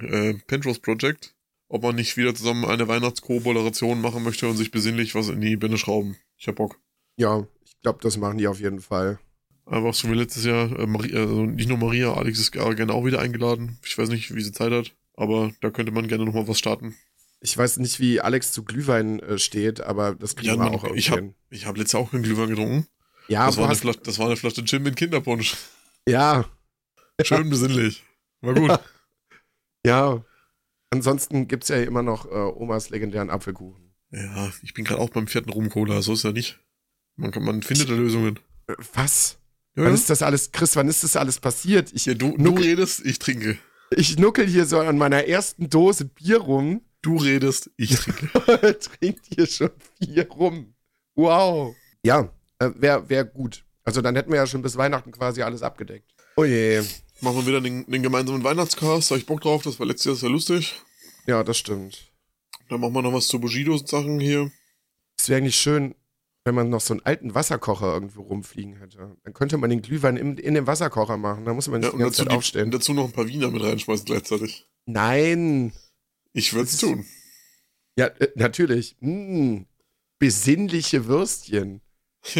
[SPEAKER 1] äh, Penrose Project, ob man nicht wieder zusammen eine Weihnachtskooperation machen möchte und sich besinnlich was in die Binde schrauben. Ich hab Bock.
[SPEAKER 2] Ja, ich glaube, das machen die auf jeden Fall.
[SPEAKER 1] Einfach so wie letztes Jahr. Äh, Maria, also nicht nur Maria, Alex ist gerne auch wieder eingeladen. Ich weiß nicht, wie sie Zeit hat, aber da könnte man gerne nochmal was starten.
[SPEAKER 2] Ich weiß nicht, wie Alex zu Glühwein äh, steht, aber das kriegen ja, wir man, auch
[SPEAKER 1] Ich habe hab letztes Jahr auch keinen Glühwein getrunken. Ja, das war, eine Flasche, das war eine Flasche Gin mit Kinderpunsch.
[SPEAKER 2] Ja.
[SPEAKER 1] Schön besinnlich. War gut.
[SPEAKER 2] ja. Ansonsten gibt es ja immer noch äh, Omas legendären Apfelkuchen.
[SPEAKER 1] Ja, ich bin gerade auch beim vierten Rum-Cola, so ist ja nicht. Man, kann, man findet da Lösungen.
[SPEAKER 2] Äh, was? Ja, wann ist das alles, Chris, wann ist das alles passiert?
[SPEAKER 1] Ich, ja, du, du redest, ich trinke.
[SPEAKER 2] Ich nuckel hier so an meiner ersten Dose Bier rum.
[SPEAKER 1] Du redest, ich trinke.
[SPEAKER 2] Trinkt hier schon vier rum. Wow. Ja, äh, wäre wär gut. Also dann hätten wir ja schon bis Weihnachten quasi alles abgedeckt.
[SPEAKER 1] Oh je. Machen wir wieder den, den gemeinsamen Weihnachtscast. Habe ich Bock drauf. Das war letztes Jahr sehr lustig.
[SPEAKER 2] Ja, das stimmt.
[SPEAKER 1] Dann machen wir noch was zu Bushido-Sachen hier.
[SPEAKER 2] Es wäre eigentlich schön, wenn man noch so einen alten Wasserkocher irgendwo rumfliegen hätte. Dann könnte man den Glühwein in, in den Wasserkocher machen. Da muss man nicht ja, die ganze Zeit aufstehen. Und
[SPEAKER 1] dazu noch ein paar Wiener mit reinschmeißen gleichzeitig.
[SPEAKER 2] Nein.
[SPEAKER 1] Ich würde es tun.
[SPEAKER 2] Ja, äh, natürlich. Mmh. Besinnliche Würstchen.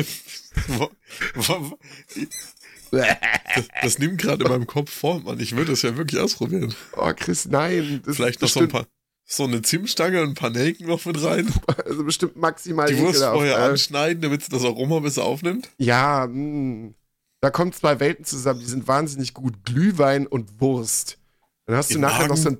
[SPEAKER 1] das, das nimmt gerade in meinem Kopf Form an. Ich würde das ja wirklich ausprobieren.
[SPEAKER 2] Oh, Chris, nein.
[SPEAKER 1] Vielleicht noch so ein paar, so eine Zimtstange und ein paar Nelken noch mit rein.
[SPEAKER 2] Also bestimmt maximal.
[SPEAKER 1] Die Wurst vorher äh, anschneiden, damit sie das Aroma besser aufnimmt.
[SPEAKER 2] Ja, mh. Hm. da kommen zwei Welten zusammen, die sind wahnsinnig gut. Glühwein und Wurst. Dann hast du Im nachher Magen? noch so ein,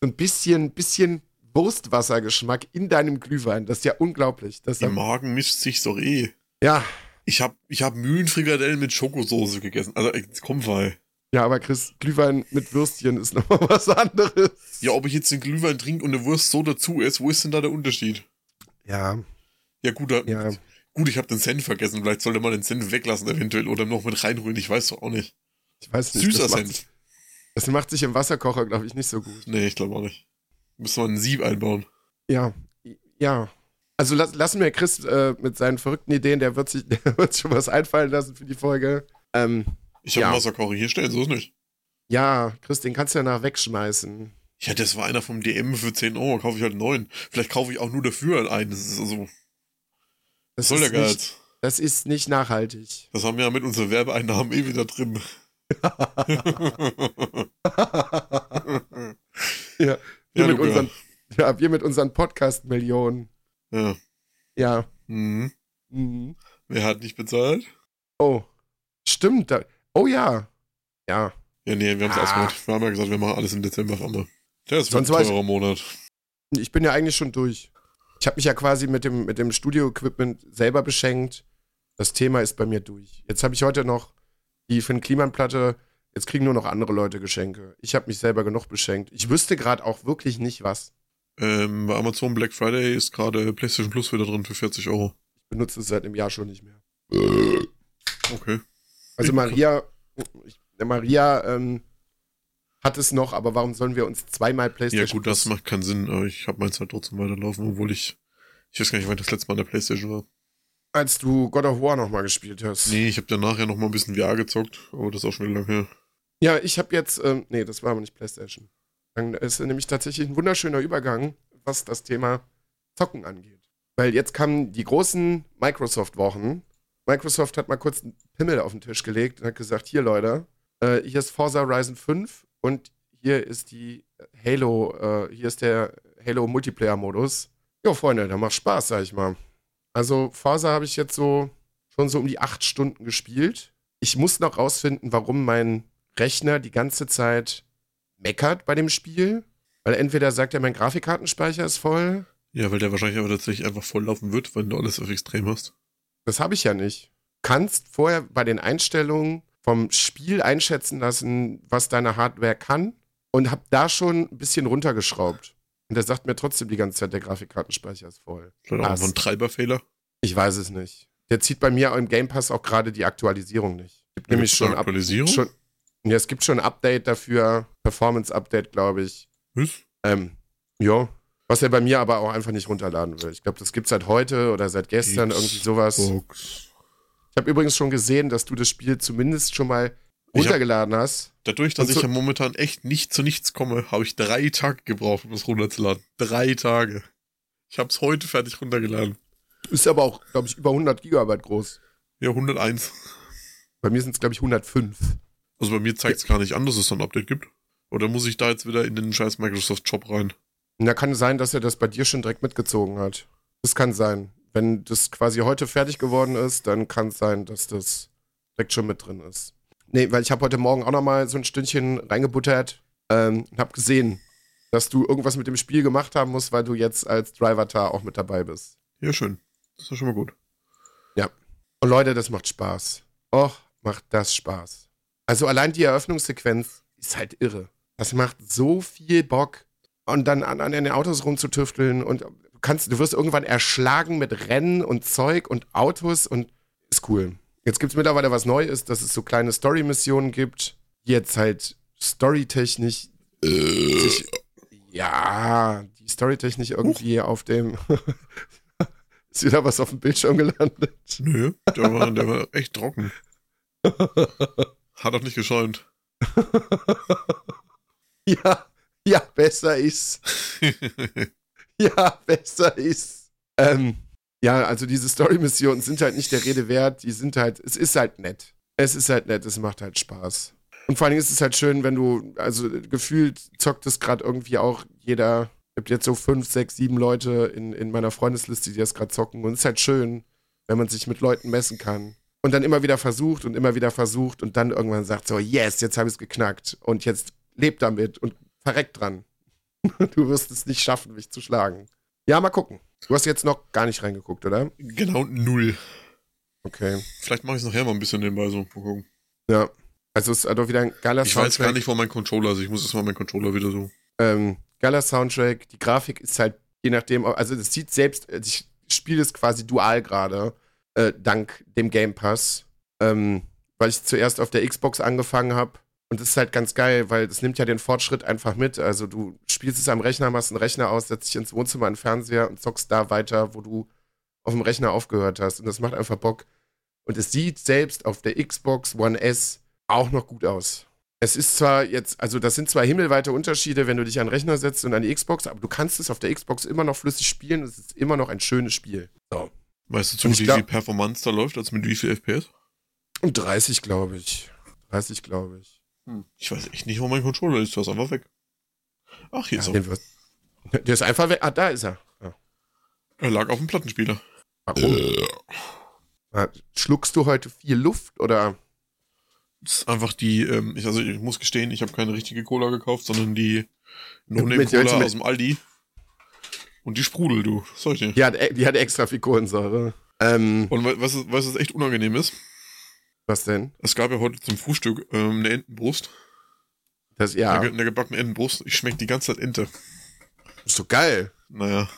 [SPEAKER 2] so ein bisschen, bisschen Wurstwassergeschmack in deinem Glühwein. Das ist ja unglaublich. Das
[SPEAKER 1] Im Magen mischt sich so eh.
[SPEAKER 2] Ja.
[SPEAKER 1] Ich hab, ich hab Mühlenfrikadellen mit Schokosoße gegessen. Also, komm, weil.
[SPEAKER 2] Ja, aber Chris, Glühwein mit Würstchen ist nochmal was anderes.
[SPEAKER 1] Ja, ob ich jetzt den Glühwein trinke und eine Wurst so dazu esse, wo ist denn da der Unterschied?
[SPEAKER 2] Ja.
[SPEAKER 1] Ja, gut, da, ja. gut, ich habe den Senf vergessen. Vielleicht sollte man den Senf weglassen eventuell oder noch mit reinrühren. Ich weiß doch auch nicht.
[SPEAKER 2] Ich weiß nicht.
[SPEAKER 1] Süßer Senf.
[SPEAKER 2] Das macht sich im Wasserkocher, glaube ich, nicht so gut.
[SPEAKER 1] Nee, ich glaube auch nicht. Müssen wir ein Sieb einbauen.
[SPEAKER 2] Ja, ja. Also lass, lassen wir Chris äh, mit seinen verrückten Ideen, der wird sich, der wird schon was einfallen lassen für die Folge. Ähm,
[SPEAKER 1] ich habe ja. Wasserkocher hier stehen, so ist nicht.
[SPEAKER 2] Ja, Chris, den kannst du ja nach wegschmeißen.
[SPEAKER 1] Ja, das war einer vom DM für 10 Euro, kaufe ich halt einen neuen. Vielleicht kaufe ich auch nur dafür einen. Das ist also.
[SPEAKER 2] Das soll der Geiz. Das ist nicht nachhaltig.
[SPEAKER 1] Das haben wir ja mit unseren Werbeeinnahmen eh wieder drin.
[SPEAKER 2] ja, wir, ja, mit unseren, ja, wir mit unseren Podcast-Millionen.
[SPEAKER 1] Ja.
[SPEAKER 2] Ja.
[SPEAKER 1] Mhm. Mhm. Wer hat nicht bezahlt?
[SPEAKER 2] Oh. Stimmt. Da, oh ja. Ja.
[SPEAKER 1] Ja, nee, wir haben es ah. ausgemacht. Wir haben ja gesagt, wir machen alles im Dezember auf einmal. Der ist ein teurer Monat.
[SPEAKER 2] Ich bin ja eigentlich schon durch. Ich habe mich ja quasi mit dem, mit dem Studio-Equipment selber beschenkt. Das Thema ist bei mir durch. Jetzt habe ich heute noch die Finn Kliman-Platte. Jetzt kriegen nur noch andere Leute Geschenke. Ich habe mich selber genug beschenkt. Ich wüsste gerade auch wirklich nicht was.
[SPEAKER 1] Ähm, bei Amazon Black Friday ist gerade PlayStation Plus wieder drin für 40 Euro.
[SPEAKER 2] Ich benutze es seit einem Jahr schon nicht mehr.
[SPEAKER 1] Okay.
[SPEAKER 2] Also Maria, Maria ähm, hat es noch, aber warum sollen wir uns zweimal PlayStation?
[SPEAKER 1] Ja gut, das macht keinen Sinn, aber ich habe meins halt trotzdem weiterlaufen, obwohl ich, ich weiß gar nicht, wann das letzte Mal in der PlayStation war.
[SPEAKER 2] Als du God of War nochmal gespielt hast.
[SPEAKER 1] Nee, ich habe dann nachher nochmal ein bisschen VR gezockt, aber das ist auch schon wieder lang her.
[SPEAKER 2] Ja, ich habe jetzt, ähm, nee, das war aber nicht PlayStation. Dann ist nämlich tatsächlich ein wunderschöner Übergang, was das Thema Zocken angeht. Weil jetzt kamen die großen Microsoft-Wochen. Microsoft hat mal kurz einen Pimmel auf den Tisch gelegt und hat gesagt, hier Leute, äh, hier ist Forza Horizon 5 und hier ist die Halo, äh, hier ist der Halo Multiplayer-Modus. Jo, Freunde, da macht Spaß, sag ich mal. Also Forza habe ich jetzt so schon so um die acht Stunden gespielt. Ich muss noch rausfinden, warum mein Rechner die ganze Zeit meckert bei dem Spiel. Weil entweder sagt er, mein Grafikkartenspeicher ist voll.
[SPEAKER 1] Ja, weil der wahrscheinlich aber tatsächlich einfach volllaufen wird, wenn du alles auf extrem hast.
[SPEAKER 2] Das habe ich ja nicht. Kannst vorher bei den Einstellungen vom Spiel einschätzen lassen, was deine Hardware kann und hab da schon ein bisschen runtergeschraubt. Und der sagt mir trotzdem die ganze Zeit, der Grafikkartenspeicher ist voll.
[SPEAKER 1] Vielleicht auch ein Treiberfehler?
[SPEAKER 2] Ich weiß es nicht. Der zieht bei mir im Game Pass auch gerade die Aktualisierung nicht.
[SPEAKER 1] Gibt nämlich schon Aktualisierung? Ab, schon,
[SPEAKER 2] ja, es gibt schon ein Update dafür, Performance-Update, glaube ich.
[SPEAKER 1] Was?
[SPEAKER 2] Ähm, ja. Was er bei mir aber auch einfach nicht runterladen will. Ich glaube, das gibt es seit heute oder seit gestern, X irgendwie sowas. Ich habe übrigens schon gesehen, dass du das Spiel zumindest schon mal runtergeladen hab, hast.
[SPEAKER 1] Dadurch, dass ich ja momentan echt nicht zu nichts komme, habe ich drei Tage gebraucht, um es runterzuladen. Drei Tage. Ich habe es heute fertig runtergeladen.
[SPEAKER 2] Ist aber auch, glaube ich, über 100 Gigabyte groß.
[SPEAKER 1] Ja, 101.
[SPEAKER 2] Bei mir sind es, glaube ich, 105.
[SPEAKER 1] Also bei mir zeigt es gar nicht an, dass es so ein Update gibt. Oder muss ich da jetzt wieder in den scheiß Microsoft-Shop rein?
[SPEAKER 2] Na, kann sein, dass er das bei dir schon direkt mitgezogen hat. Das kann sein. Wenn das quasi heute fertig geworden ist, dann kann es sein, dass das direkt schon mit drin ist. Nee, weil ich habe heute Morgen auch nochmal so ein Stündchen reingebuttert ähm, und habe gesehen, dass du irgendwas mit dem Spiel gemacht haben musst, weil du jetzt als Driver-Tar auch mit dabei bist.
[SPEAKER 1] Ja, schön. Das ist schon mal gut.
[SPEAKER 2] Ja. Und Leute, das macht Spaß. Och, macht das Spaß. Also allein die Eröffnungssequenz ist halt irre. Das macht so viel Bock. Und dann an, an den Autos rumzutüfteln und du kannst, du wirst irgendwann erschlagen mit Rennen und Zeug und Autos und ist cool. Jetzt gibt es mittlerweile was Neues, dass es so kleine Story-Missionen gibt, die jetzt halt storytechnisch äh. sich, ja, die storytechnisch irgendwie Huch. auf dem ist wieder was auf dem Bildschirm gelandet.
[SPEAKER 1] Nö, der war, der war echt trocken. Hat auch nicht geschäumt.
[SPEAKER 2] ja, ja, besser ist. ja, besser ist. Ähm, ja, also diese Story-Missionen sind halt nicht der Rede wert. Die sind halt, es ist halt nett. Es ist halt nett, es macht halt Spaß. Und vor allen Dingen ist es halt schön, wenn du, also gefühlt zockt es gerade irgendwie auch jeder. Es gibt jetzt so fünf, sechs, sieben Leute in, in meiner Freundesliste, die das gerade zocken. Und es ist halt schön, wenn man sich mit Leuten messen kann. Und dann immer wieder versucht und immer wieder versucht und dann irgendwann sagt so, yes, jetzt habe ich es geknackt. Und jetzt lebt damit und verreckt dran. du wirst es nicht schaffen, mich zu schlagen. Ja, mal gucken. Du hast jetzt noch gar nicht reingeguckt, oder?
[SPEAKER 1] Genau, null.
[SPEAKER 2] Okay.
[SPEAKER 1] Vielleicht mache ich es nachher mal ein bisschen nebenbei so. Mal gucken.
[SPEAKER 2] Ja. Also es ist doch wieder ein geiler
[SPEAKER 1] ich Soundtrack. Ich weiß gar nicht, wo mein Controller ist. Ich muss jetzt mal meinen Controller wieder so.
[SPEAKER 2] Ähm, geiler Soundtrack. Die Grafik ist halt, je nachdem, also es sieht selbst, also ich spiele es quasi dual gerade, äh, dank dem Game Pass. Ähm, weil ich zuerst auf der Xbox angefangen habe und das ist halt ganz geil, weil das nimmt ja den Fortschritt einfach mit. Also du spielst es am Rechner, machst einen Rechner aus, setzt dich ins Wohnzimmer, einen Fernseher und zockst da weiter, wo du auf dem Rechner aufgehört hast. Und das macht einfach Bock. Und es sieht selbst auf der Xbox One S auch noch gut aus. Es ist zwar jetzt, also das sind zwar himmelweite Unterschiede, wenn du dich an den Rechner setzt und an die Xbox, aber du kannst es auf der Xbox immer noch flüssig spielen. Es ist immer noch ein schönes Spiel. So.
[SPEAKER 1] Weißt du zu, wie viel Performance da läuft, als mit wie viel FPS?
[SPEAKER 2] 30, glaube ich. 30, glaube ich.
[SPEAKER 1] Hm. Ich weiß echt nicht, wo mein Controller ist. Du hast einfach weg. Ach, hier ja, ist
[SPEAKER 2] er. Der ist einfach weg. Ah, da ist er. Ja.
[SPEAKER 1] Er lag auf dem Plattenspieler.
[SPEAKER 2] Warum? Äh. Schluckst du heute viel Luft oder?
[SPEAKER 1] Das ist einfach die, ähm, ich, also ich muss gestehen, ich habe keine richtige Cola gekauft, sondern die No-Name-Cola aus dem Aldi. Und die Sprudel, du. Solche.
[SPEAKER 2] Die hat, die hat extra viel Kohlensäure. Ähm,
[SPEAKER 1] Und was, was, was echt unangenehm ist?
[SPEAKER 2] Was denn?
[SPEAKER 1] Es gab ja heute zum Frühstück ähm, eine Entenbrust.
[SPEAKER 2] Das, ja.
[SPEAKER 1] Eine, eine gebackene Entenbrust. Ich schmecke die ganze Zeit Ente.
[SPEAKER 2] Das ist doch geil.
[SPEAKER 1] Naja.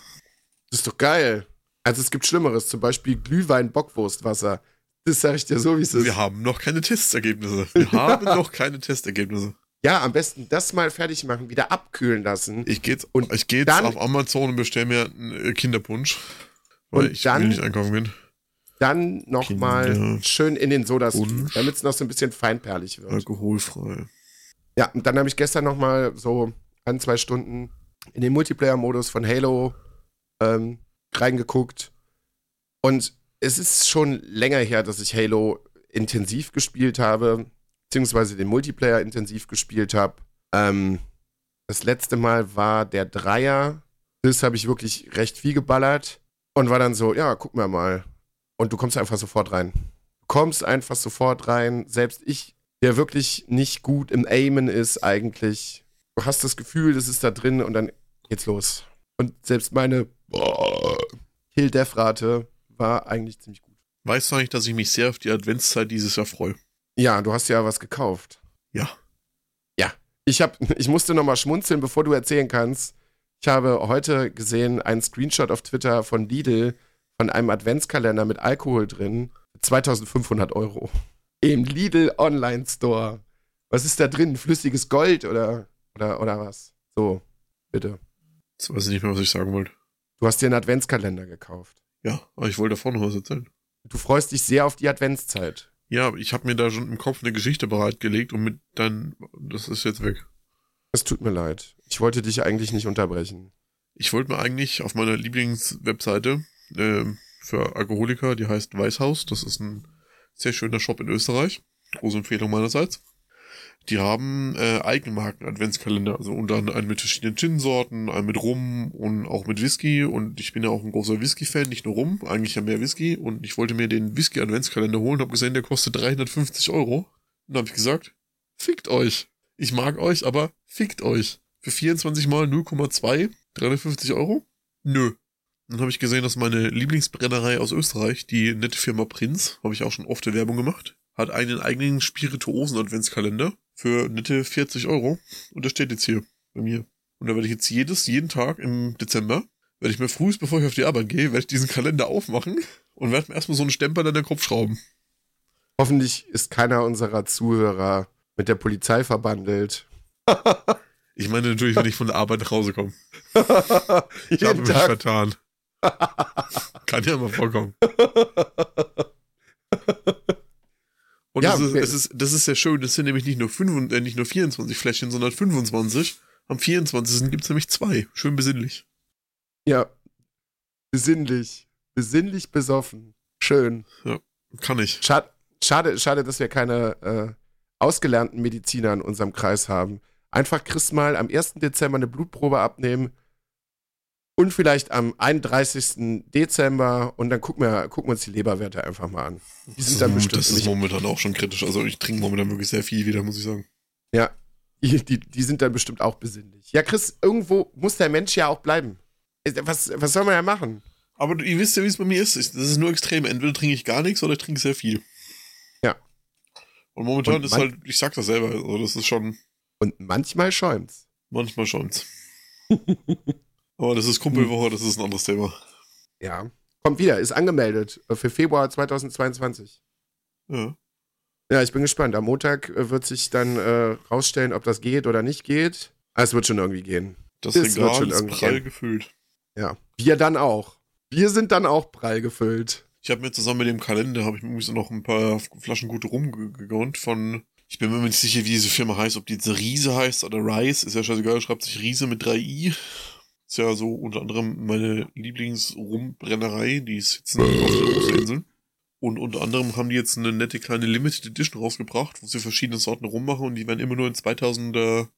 [SPEAKER 2] Das ist doch geil. Also es gibt Schlimmeres, zum Beispiel Glühwein-Bockwurstwasser. Das sage ich dir so, wie es ist.
[SPEAKER 1] Wir haben noch keine Testergebnisse. Wir haben noch keine Testergebnisse.
[SPEAKER 2] Ja, am besten das mal fertig machen, wieder abkühlen lassen.
[SPEAKER 1] Ich gehe jetzt, und ich geh jetzt dann, auf Amazon und bestelle mir einen Kinderpunsch. Weil ich dann, will nicht einkaufen gehen
[SPEAKER 2] dann nochmal schön in den Soda-Stream, damit es noch so ein bisschen feinperlig wird.
[SPEAKER 1] Alkoholfrei.
[SPEAKER 2] Ja, und dann habe ich gestern nochmal so ein, zwei Stunden in den Multiplayer-Modus von Halo ähm, reingeguckt. Und es ist schon länger her, dass ich Halo intensiv gespielt habe, beziehungsweise den Multiplayer intensiv gespielt habe. Ähm, das letzte Mal war der Dreier. Das habe ich wirklich recht viel geballert und war dann so, ja, gucken wir mal und du kommst einfach sofort rein. Du kommst einfach sofort rein. Selbst ich, der wirklich nicht gut im Aimen ist, eigentlich, du hast das Gefühl, das ist da drin und dann geht's los. Und selbst meine Kill-Death-Rate war eigentlich ziemlich gut.
[SPEAKER 1] Weißt du eigentlich, dass ich mich sehr auf die Adventszeit dieses Jahr freue?
[SPEAKER 2] Ja, du hast ja was gekauft.
[SPEAKER 1] Ja.
[SPEAKER 2] Ja. Ich, hab, ich musste nochmal schmunzeln, bevor du erzählen kannst. Ich habe heute gesehen einen Screenshot auf Twitter von Lidl, von einem Adventskalender mit Alkohol drin. 2500 Euro. Im Lidl Online Store. Was ist da drin? Flüssiges Gold oder, oder, oder was? So, bitte.
[SPEAKER 1] Jetzt weiß ich nicht mehr, was ich sagen wollte.
[SPEAKER 2] Du hast dir einen Adventskalender gekauft.
[SPEAKER 1] Ja, aber ich wollte davor noch was erzählen.
[SPEAKER 2] du freust dich sehr auf die Adventszeit.
[SPEAKER 1] Ja, ich habe mir da schon im Kopf eine Geschichte bereitgelegt und mit dann, das ist jetzt weg.
[SPEAKER 2] Es tut mir leid. Ich wollte dich eigentlich nicht unterbrechen.
[SPEAKER 1] Ich wollte mir eigentlich auf meiner Lieblingswebseite äh, für Alkoholiker, die heißt Weißhaus, das ist ein sehr schöner Shop in Österreich. Große Empfehlung meinerseits. Die haben äh, Eigenmarken-Adventskalender, also unter anderem einen mit verschiedenen Gin-Sorten, einen mit Rum und auch mit Whisky. Und ich bin ja auch ein großer Whisky-Fan, nicht nur Rum, eigentlich ja mehr Whisky. Und ich wollte mir den Whisky-Adventskalender holen, habe gesehen, der kostet 350 Euro. Und habe ich gesagt, fickt euch. Ich mag euch, aber fickt euch. Für 24 mal 0,2, 350 Euro? Nö. Dann habe ich gesehen, dass meine Lieblingsbrennerei aus Österreich, die nette Firma Prinz, habe ich auch schon oft Werbung gemacht, hat einen eigenen Spirituosen-Adventskalender für nette 40 Euro. Und der steht jetzt hier bei mir. Und da werde ich jetzt jedes, jeden Tag im Dezember, werde ich mir frühst, bevor ich auf die Arbeit gehe, werde ich diesen Kalender aufmachen und werde mir erstmal so einen Stempel an den Kopf schrauben.
[SPEAKER 2] Hoffentlich ist keiner unserer Zuhörer mit der Polizei verbandelt.
[SPEAKER 1] ich meine natürlich, wenn ich von der Arbeit nach Hause komme. ich habe mich vertan. Kann ja mal vorkommen. Und ja, das, ist, das, ist, das ist sehr schön. Das sind nämlich nicht nur, 5, äh, nicht nur 24 Fläschchen, sondern 25. Am 24. gibt es nämlich zwei. Schön besinnlich.
[SPEAKER 2] Ja. Besinnlich. Besinnlich besoffen. Schön.
[SPEAKER 1] Ja, kann ich.
[SPEAKER 2] Schade, schade, schade dass wir keine äh, ausgelernten Mediziner in unserem Kreis haben. Einfach Chris mal am 1. Dezember eine Blutprobe abnehmen und vielleicht am 31. Dezember und dann gucken wir, gucken wir uns die Leberwerte einfach mal an.
[SPEAKER 1] Die sind dann bestimmt. Das ist momentan auch schon kritisch. Also ich trinke momentan wirklich sehr viel wieder, muss ich sagen.
[SPEAKER 2] Ja, die, die, die sind dann bestimmt auch besinnlich. Ja, Chris, irgendwo muss der Mensch ja auch bleiben. Was, was soll man ja machen?
[SPEAKER 1] Aber ihr wisst ja, wie es bei mir ist. Das ist nur extrem. Entweder trinke ich gar nichts oder ich trinke sehr viel.
[SPEAKER 2] Ja.
[SPEAKER 1] Und momentan und ist halt, ich sag das selber, also das ist schon.
[SPEAKER 2] Und manchmal schäumt's.
[SPEAKER 1] Manchmal schäumt's. Aber das ist Kumpelwoche, das ist ein anderes Thema.
[SPEAKER 2] Ja. Kommt wieder, ist angemeldet für Februar 2022.
[SPEAKER 1] Ja.
[SPEAKER 2] Ja, ich bin gespannt. Am Montag äh, wird sich dann äh, rausstellen, ob das geht oder nicht geht. Aber ah, es wird schon irgendwie gehen.
[SPEAKER 1] Das es Regal wird schon ist prall gehen. gefüllt.
[SPEAKER 2] Ja. Wir dann auch. Wir sind dann auch prall gefüllt.
[SPEAKER 1] Ich habe mir zusammen mit dem Kalender habe ich mir so noch ein paar Flaschen gut rumgegönnt von ich bin mir nicht sicher, wie diese Firma heißt, ob die jetzt Riese heißt oder Rice, ist ja scheißegal, schreibt sich Riese mit 3i. Ist ja so unter anderem meine Lieblingsrumbrennerei, die sitzen auf der Ostinseln. Und unter anderem haben die jetzt eine nette kleine Limited Edition rausgebracht, wo sie verschiedene Sorten rummachen und die werden immer nur in 2000er,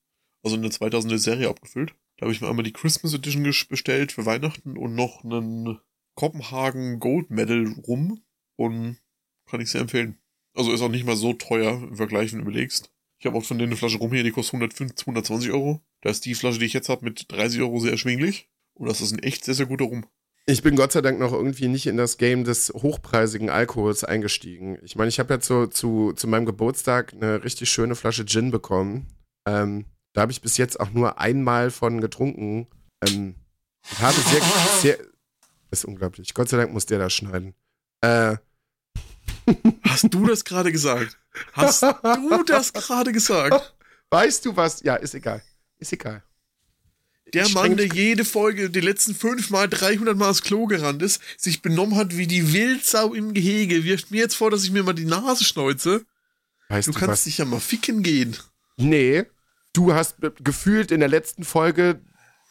[SPEAKER 1] also in der 2000er Serie abgefüllt. Da habe ich mir einmal die Christmas Edition bestellt für Weihnachten und noch einen Kopenhagen Gold Medal rum und kann ich sehr empfehlen. Also ist auch nicht mal so teuer im Vergleich, wenn du überlegst. Ich habe auch von denen eine Flasche rum hier, die kostet 150, 120 Euro. Da ist die Flasche, die ich jetzt habe, mit 30 Euro sehr erschwinglich. Und das ist ein echt sehr, sehr guter Rum.
[SPEAKER 2] Ich bin Gott sei Dank noch irgendwie nicht in das Game des hochpreisigen Alkohols eingestiegen. Ich meine, ich habe ja zu, zu, zu meinem Geburtstag eine richtig schöne Flasche Gin bekommen. Ähm, da habe ich bis jetzt auch nur einmal von getrunken. Ähm, und habe sehr, sehr. Ist unglaublich. Gott sei Dank muss der das schneiden. Äh.
[SPEAKER 1] Hast du das gerade gesagt? Hast du das gerade gesagt?
[SPEAKER 2] Weißt du was? Ja, ist egal. Ist egal.
[SPEAKER 1] Der ich Mann, der jede Folge die letzten fünf Mal 300 Mal aufs Klo gerannt ist, sich benommen hat wie die Wildsau im Gehege, wirft mir jetzt vor, dass ich mir mal die Nase schneuze. Weißt du, du kannst was? dich ja mal ficken gehen.
[SPEAKER 2] Nee, du hast gefühlt in der letzten Folge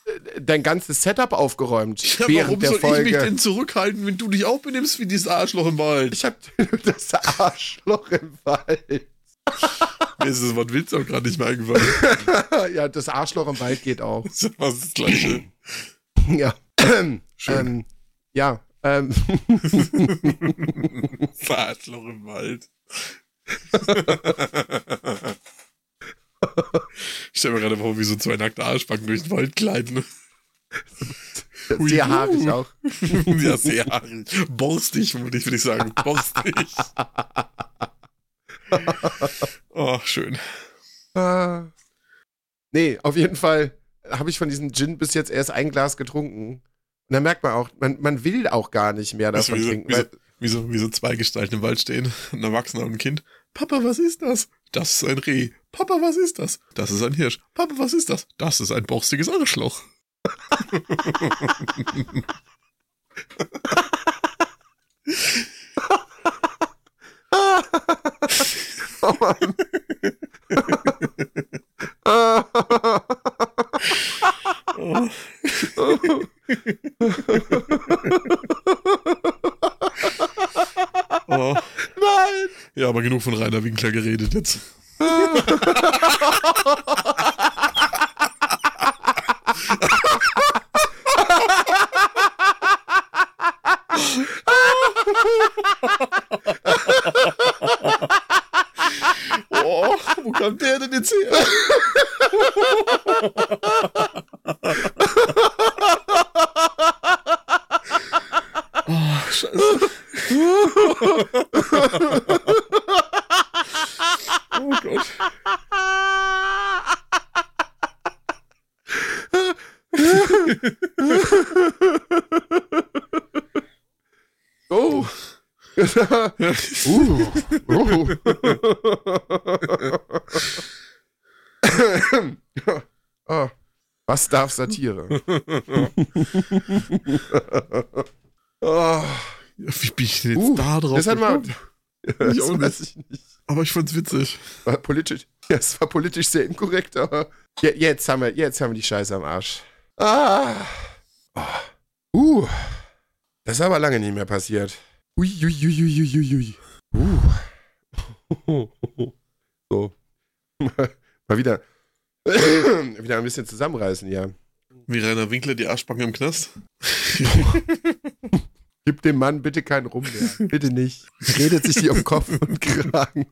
[SPEAKER 2] äh, dein ganzes Setup aufgeräumt. Ja, während warum der soll Folge. ich mich
[SPEAKER 1] denn zurückhalten, wenn du dich auch benimmst wie dieses Arschloch im Wald?
[SPEAKER 2] Ich hab das Arschloch im Wald.
[SPEAKER 1] Mir ist das Wort Witz auch gerade nicht mehr eingefallen.
[SPEAKER 2] ja, das Arschloch im Wald geht auch.
[SPEAKER 1] Das ist das Gleiche.
[SPEAKER 2] Ja. Schön. Ähm, ja. Ähm.
[SPEAKER 1] das Arschloch im Wald. ich stelle mir gerade vor, wie so zwei nackte Arschbacken durch den Wald gleiten.
[SPEAKER 2] Sehr haarig auch.
[SPEAKER 1] ja, sehr haarig. Borstig, würde ich, würd ich sagen. Borstig. oh, schön.
[SPEAKER 2] Ah. Nee, auf jeden Fall habe ich von diesem Gin bis jetzt erst ein Glas getrunken. Und dann merkt man auch, man, man will auch gar nicht mehr davon wie so, trinken.
[SPEAKER 1] Wie so, wie, so, wie so zwei Gestalten im Wald stehen, ein Erwachsener und ein Kind. Papa, was ist das? Das ist ein Reh. Papa, was ist das? Das ist ein Hirsch. Papa, was ist das? Das ist ein borstiges Arschloch.
[SPEAKER 2] Oh Mann.
[SPEAKER 1] Oh.
[SPEAKER 2] Nein!
[SPEAKER 1] Ja, aber genug von Rainer Winkler geredet jetzt.
[SPEAKER 2] see it. darf Satire? oh.
[SPEAKER 1] Wie bin ich denn jetzt
[SPEAKER 2] Uh,
[SPEAKER 1] da drauf
[SPEAKER 2] das hat mal. Das
[SPEAKER 1] Ich auch
[SPEAKER 2] weiß ich nicht.
[SPEAKER 1] Aber ich fand's witzig.
[SPEAKER 2] War politisch, ja, es war politisch sehr inkorrekt, aber je- jetzt haben wir, jetzt haben wir die Scheiße am Arsch. Ah. Oh. Uh. Das ist aber lange nicht mehr passiert. Ui, ui, ui, ui, ui, ui. Uh. So. Mal wieder, wieder ein bisschen zusammenreißen, ja.
[SPEAKER 1] Wie Rainer Winkler die Arschbacke im Knast.
[SPEAKER 2] Gib dem Mann bitte keinen Rum mehr. Bitte nicht. Der redet sich hier um Kopf und Kragen.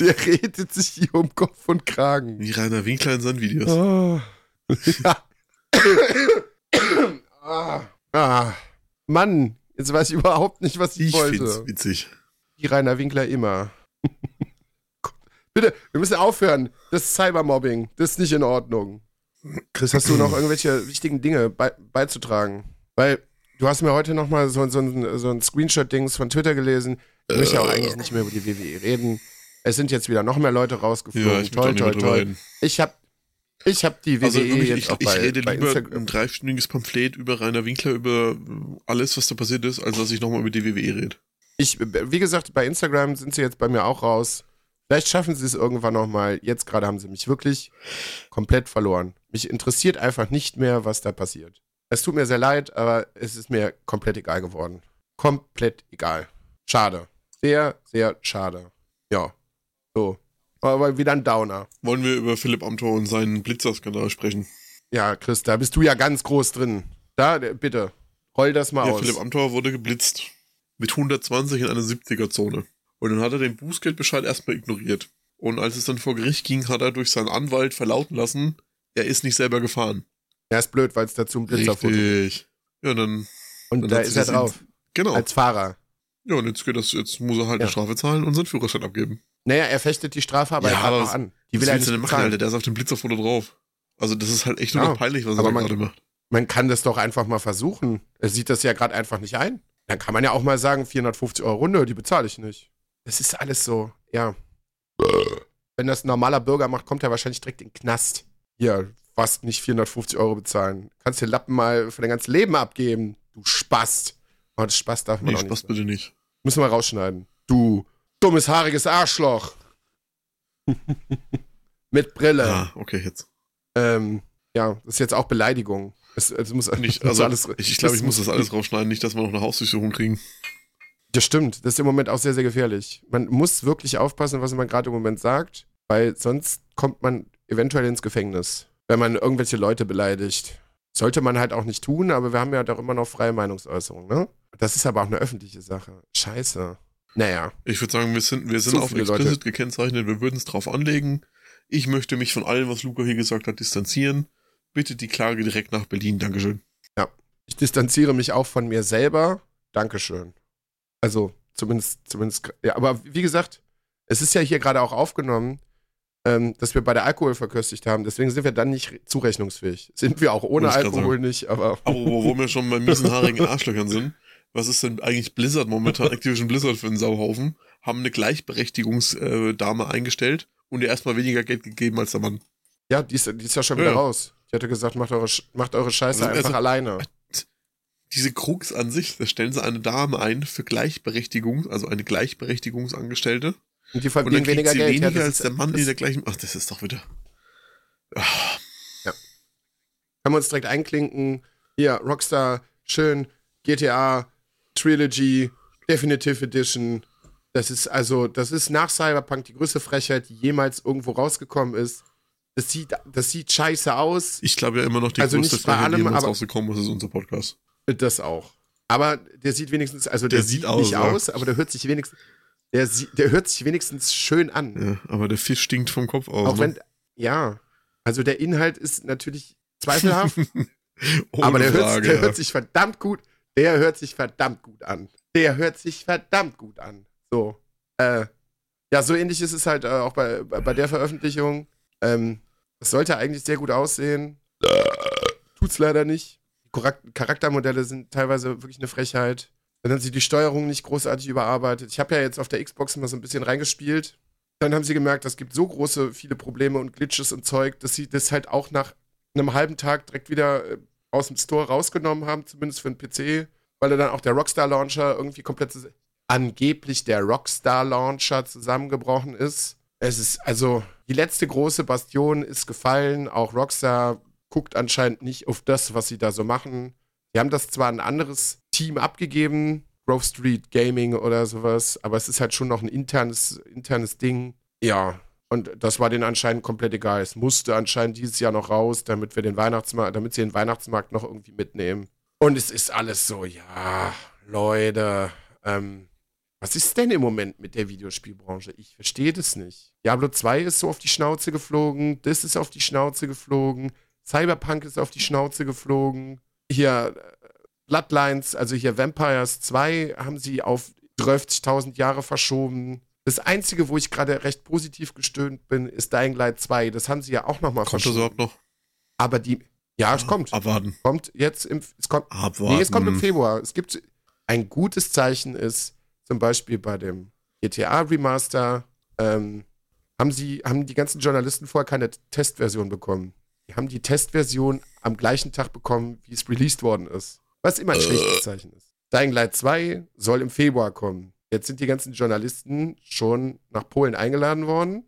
[SPEAKER 2] Der redet sich hier um Kopf und Kragen.
[SPEAKER 1] Wie Rainer Winkler in seinen Videos.
[SPEAKER 2] Oh. Ja. ah. ah. Mann, jetzt weiß ich überhaupt nicht, was ich,
[SPEAKER 1] Ich find's
[SPEAKER 2] wollte.
[SPEAKER 1] witzig.
[SPEAKER 2] Wie Rainer Winkler immer. Bitte, wir müssen aufhören. Das ist Cybermobbing. Das ist nicht in Ordnung. Chris, hast du noch irgendwelche wichtigen Dinge bei, beizutragen? Weil du hast mir heute noch mal so, so ein, so ein Screenshot-Dings von Twitter gelesen. Ich möchte auch eigentlich nicht mehr über die WWE reden. Es sind jetzt wieder noch mehr Leute rausgeflogen.
[SPEAKER 1] Ja, ich
[SPEAKER 2] toll, toll, toll. Ich habe ich hab die WWE
[SPEAKER 1] Also wirklich,
[SPEAKER 2] jetzt
[SPEAKER 1] ich,
[SPEAKER 2] auch
[SPEAKER 1] ich
[SPEAKER 2] bei,
[SPEAKER 1] rede
[SPEAKER 2] bei
[SPEAKER 1] lieber
[SPEAKER 2] Instagram.
[SPEAKER 1] ein dreistündiges Pamphlet über Rainer Winkler, über alles, was da passiert ist, als dass ich nochmal über die WWE rede.
[SPEAKER 2] Ich, wie gesagt, bei Instagram sind sie jetzt bei mir auch raus. Vielleicht schaffen sie es irgendwann nochmal. Jetzt gerade haben sie mich wirklich komplett verloren. Mich interessiert einfach nicht mehr, was da passiert. Es tut mir sehr leid, aber es ist mir komplett egal geworden. Komplett egal. Schade. Sehr, sehr schade. Ja. So. Aber wieder ein Downer.
[SPEAKER 1] Wollen wir über Philipp Amthor und seinen Blitzerskandal sprechen?
[SPEAKER 2] Ja, Chris, da bist du ja ganz groß drin. Da, äh, bitte. Roll das mal
[SPEAKER 1] Ja,
[SPEAKER 2] aus.
[SPEAKER 1] Philipp Amthor wurde geblitzt. Mit 120 in einer 70er-Zone. Und dann hat er den Bußgeldbescheid erstmal ignoriert. Und als es dann vor Gericht ging, hat er durch seinen Anwalt verlauten lassen, er ist nicht selber gefahren.
[SPEAKER 2] Ja, ist blöd, weil es dazu ein Blitzerfoto gibt.
[SPEAKER 1] Richtig. Ja, dann.
[SPEAKER 2] Und
[SPEAKER 1] dann
[SPEAKER 2] da ist er drauf.
[SPEAKER 1] Genau.
[SPEAKER 2] Als Fahrer.
[SPEAKER 1] ja, und jetzt geht das, jetzt muss er halt
[SPEAKER 2] Ja.
[SPEAKER 1] eine Strafe zahlen und seinen Führerschein abgeben.
[SPEAKER 2] Naja, er fechtet die Strafe aber
[SPEAKER 1] Ja, aber
[SPEAKER 2] noch an. Die will er nicht
[SPEAKER 1] machen. Alter? Der ist auf dem Blitzerfoto drauf. Also, das ist halt echt nur
[SPEAKER 2] Ja,
[SPEAKER 1] noch peinlich, was er gerade macht.
[SPEAKER 2] Man kann das doch einfach mal versuchen. Er sieht das ja gerade einfach nicht ein. Dann kann man ja auch mal sagen, 450 Euro Runde, die bezahle ich nicht. Das ist alles so, ja. Wenn das ein normaler Bürger macht, kommt er wahrscheinlich direkt in den Knast. Hier, fast nicht 450 Euro bezahlen. Kannst dir Lappen mal für dein ganzes Leben abgeben, du Spast. Oh, das Spaß darf man
[SPEAKER 1] Nee,
[SPEAKER 2] auch
[SPEAKER 1] Spaß
[SPEAKER 2] nicht.
[SPEAKER 1] bitte nicht.
[SPEAKER 2] Müssen wir rausschneiden. Du dummes, haariges Arschloch. Mit Brille.
[SPEAKER 1] Ah, okay, jetzt.
[SPEAKER 2] Ähm, ja, das ist jetzt auch Beleidigung. Es, es muss,
[SPEAKER 1] Nicht,
[SPEAKER 2] muss
[SPEAKER 1] also,
[SPEAKER 2] alles,
[SPEAKER 1] ich, ich glaube, ich muss das alles rausschneiden, nicht, dass wir noch eine Hausdurchsuchung kriegen.
[SPEAKER 2] Ja, stimmt. Das ist im Moment auch sehr, sehr gefährlich. Man muss wirklich aufpassen, was man gerade im Moment sagt, weil sonst kommt man eventuell ins Gefängnis, wenn man irgendwelche Leute beleidigt. Sollte man halt auch nicht tun, aber wir haben ja doch immer noch freie Meinungsäußerung, ne? Das ist aber auch eine öffentliche Sache. Scheiße. Naja.
[SPEAKER 1] Ich würde sagen, wir sind, wir sind
[SPEAKER 2] Zu
[SPEAKER 1] auf explicit
[SPEAKER 2] Leute.
[SPEAKER 1] gekennzeichnet, wir würden es drauf anlegen. Ich möchte mich von allem, was Luca hier gesagt hat, distanzieren. Bitte die Klage direkt nach Berlin. Dankeschön.
[SPEAKER 2] Ich distanziere mich auch von mir selber. Dankeschön. Also, zumindest, zumindest, ja, aber wie gesagt, es ist ja hier gerade auch aufgenommen, ähm, dass wir bei der Alkohol verköstigt haben. Deswegen sind wir dann nicht zurechnungsfähig. Sind wir auch ohne Alkohol nicht, aber
[SPEAKER 1] Aber wo, wo wir schon bei miesenhaarigen Arschlöchern sind, was ist denn eigentlich Blizzard momentan, Activision Blizzard für einen Sauhaufen? Haben eine Gleichberechtigungsdame eingestellt und ihr erstmal weniger Geld gegeben als der Mann.
[SPEAKER 2] ja, die ist, die ist ja schon wieder
[SPEAKER 1] Ja.
[SPEAKER 2] raus. Ich hatte gesagt, macht eure, macht eure Scheiße
[SPEAKER 1] Also-
[SPEAKER 2] einfach
[SPEAKER 1] also-
[SPEAKER 2] alleine.
[SPEAKER 1] Diese Krux an sich, da stellen sie eine Dame ein für Gleichberechtigung, also eine Gleichberechtigungsangestellte.
[SPEAKER 2] Und die
[SPEAKER 1] Und dann
[SPEAKER 2] verdienen weniger
[SPEAKER 1] sie
[SPEAKER 2] Geld.
[SPEAKER 1] weniger
[SPEAKER 2] ja,
[SPEAKER 1] als der Mann in der gleichen. Ach, das ist doch wieder. Ah,
[SPEAKER 2] Können wir uns direkt einklinken. Hier, Rockstar, schön, GTA, Trilogy, Definitive Edition. Das ist also, das ist nach Cyberpunk die größte Frechheit, die jemals irgendwo rausgekommen ist. Das sieht, das sieht scheiße aus.
[SPEAKER 1] Ich glaube ja immer noch, die
[SPEAKER 2] Also
[SPEAKER 1] größte Frechheit, die jemals rausgekommen ist, ist unser Podcast.
[SPEAKER 2] Das auch. Aber der sieht wenigstens, also der,
[SPEAKER 1] Der
[SPEAKER 2] sieht,
[SPEAKER 1] sieht aus,
[SPEAKER 2] nicht aus, aber der hört sich wenigstens, der, der hört sich wenigstens schön an.
[SPEAKER 1] Ja, aber der Fisch stinkt vom Kopf aus.
[SPEAKER 2] Auch
[SPEAKER 1] ne?
[SPEAKER 2] wenn, ja, also der Inhalt ist natürlich zweifelhaft, aber der, hört,
[SPEAKER 1] Frage,
[SPEAKER 2] der
[SPEAKER 1] ja.
[SPEAKER 2] hört sich verdammt gut, der hört sich verdammt gut an. Der hört sich verdammt gut an. So. Äh, ja, so ähnlich ist es halt äh, auch bei, bei bei der Veröffentlichung. Ähm, es sollte eigentlich sehr gut aussehen. Tut's leider nicht. Charaktermodelle sind teilweise wirklich eine Frechheit. Dann haben sie die Steuerung nicht großartig überarbeitet. Ich habe ja jetzt auf der Xbox mal so ein bisschen reingespielt. Dann haben sie gemerkt, es gibt so große, viele Probleme und Glitches und Zeug, dass sie das halt auch nach einem halben Tag direkt wieder äh, aus dem Store rausgenommen haben, zumindest für den PC, weil da dann auch der Rockstar Launcher irgendwie komplett angeblich der Rockstar Launcher zusammengebrochen ist. Es ist also die letzte große Bastion ist gefallen. Auch Rockstar guckt anscheinend nicht auf das, was sie da so machen. Die haben das zwar ein anderes Team abgegeben, Grove Street Gaming oder sowas, aber es ist halt schon noch ein internes, internes Ding. Ja, und das war denen anscheinend komplett egal. Es musste anscheinend dieses Jahr noch raus, damit wir den Weihnachtsmarkt, damit sie den Weihnachtsmarkt noch irgendwie mitnehmen. Und es ist alles so, ja, Leute, ähm, was ist denn im Moment mit der Videospielbranche? Ich verstehe das nicht. Diablo 2 ist so auf die Schnauze geflogen, das ist auf die Schnauze geflogen, Cyberpunk ist auf die Schnauze geflogen. Hier äh, Bloodlines, also hier Vampires 2 haben sie auf 30.000 Jahre verschoben. Das Einzige, wo ich gerade recht positiv gestöhnt bin, ist Dying Light 2. Das haben sie ja auch nochmal
[SPEAKER 1] Kommt das
[SPEAKER 2] verschoben.
[SPEAKER 1] überhaupt noch?
[SPEAKER 2] Aber die, ja, es kommt.
[SPEAKER 1] Abwarten.
[SPEAKER 2] Kommt jetzt im, es kommt,
[SPEAKER 1] Abwarten.
[SPEAKER 2] Nee, es kommt im Februar. Es gibt ein gutes Zeichen ist zum Beispiel bei dem GTA Remaster ähm, haben sie haben die ganzen Journalisten vorher keine Testversion bekommen. Die haben die Testversion am gleichen Tag bekommen, wie es released worden ist. Was immer ein
[SPEAKER 1] Äh.
[SPEAKER 2] schlechtes Zeichen ist. Dying Light 2 soll im Februar kommen. Jetzt sind die ganzen Journalisten schon nach Polen eingeladen worden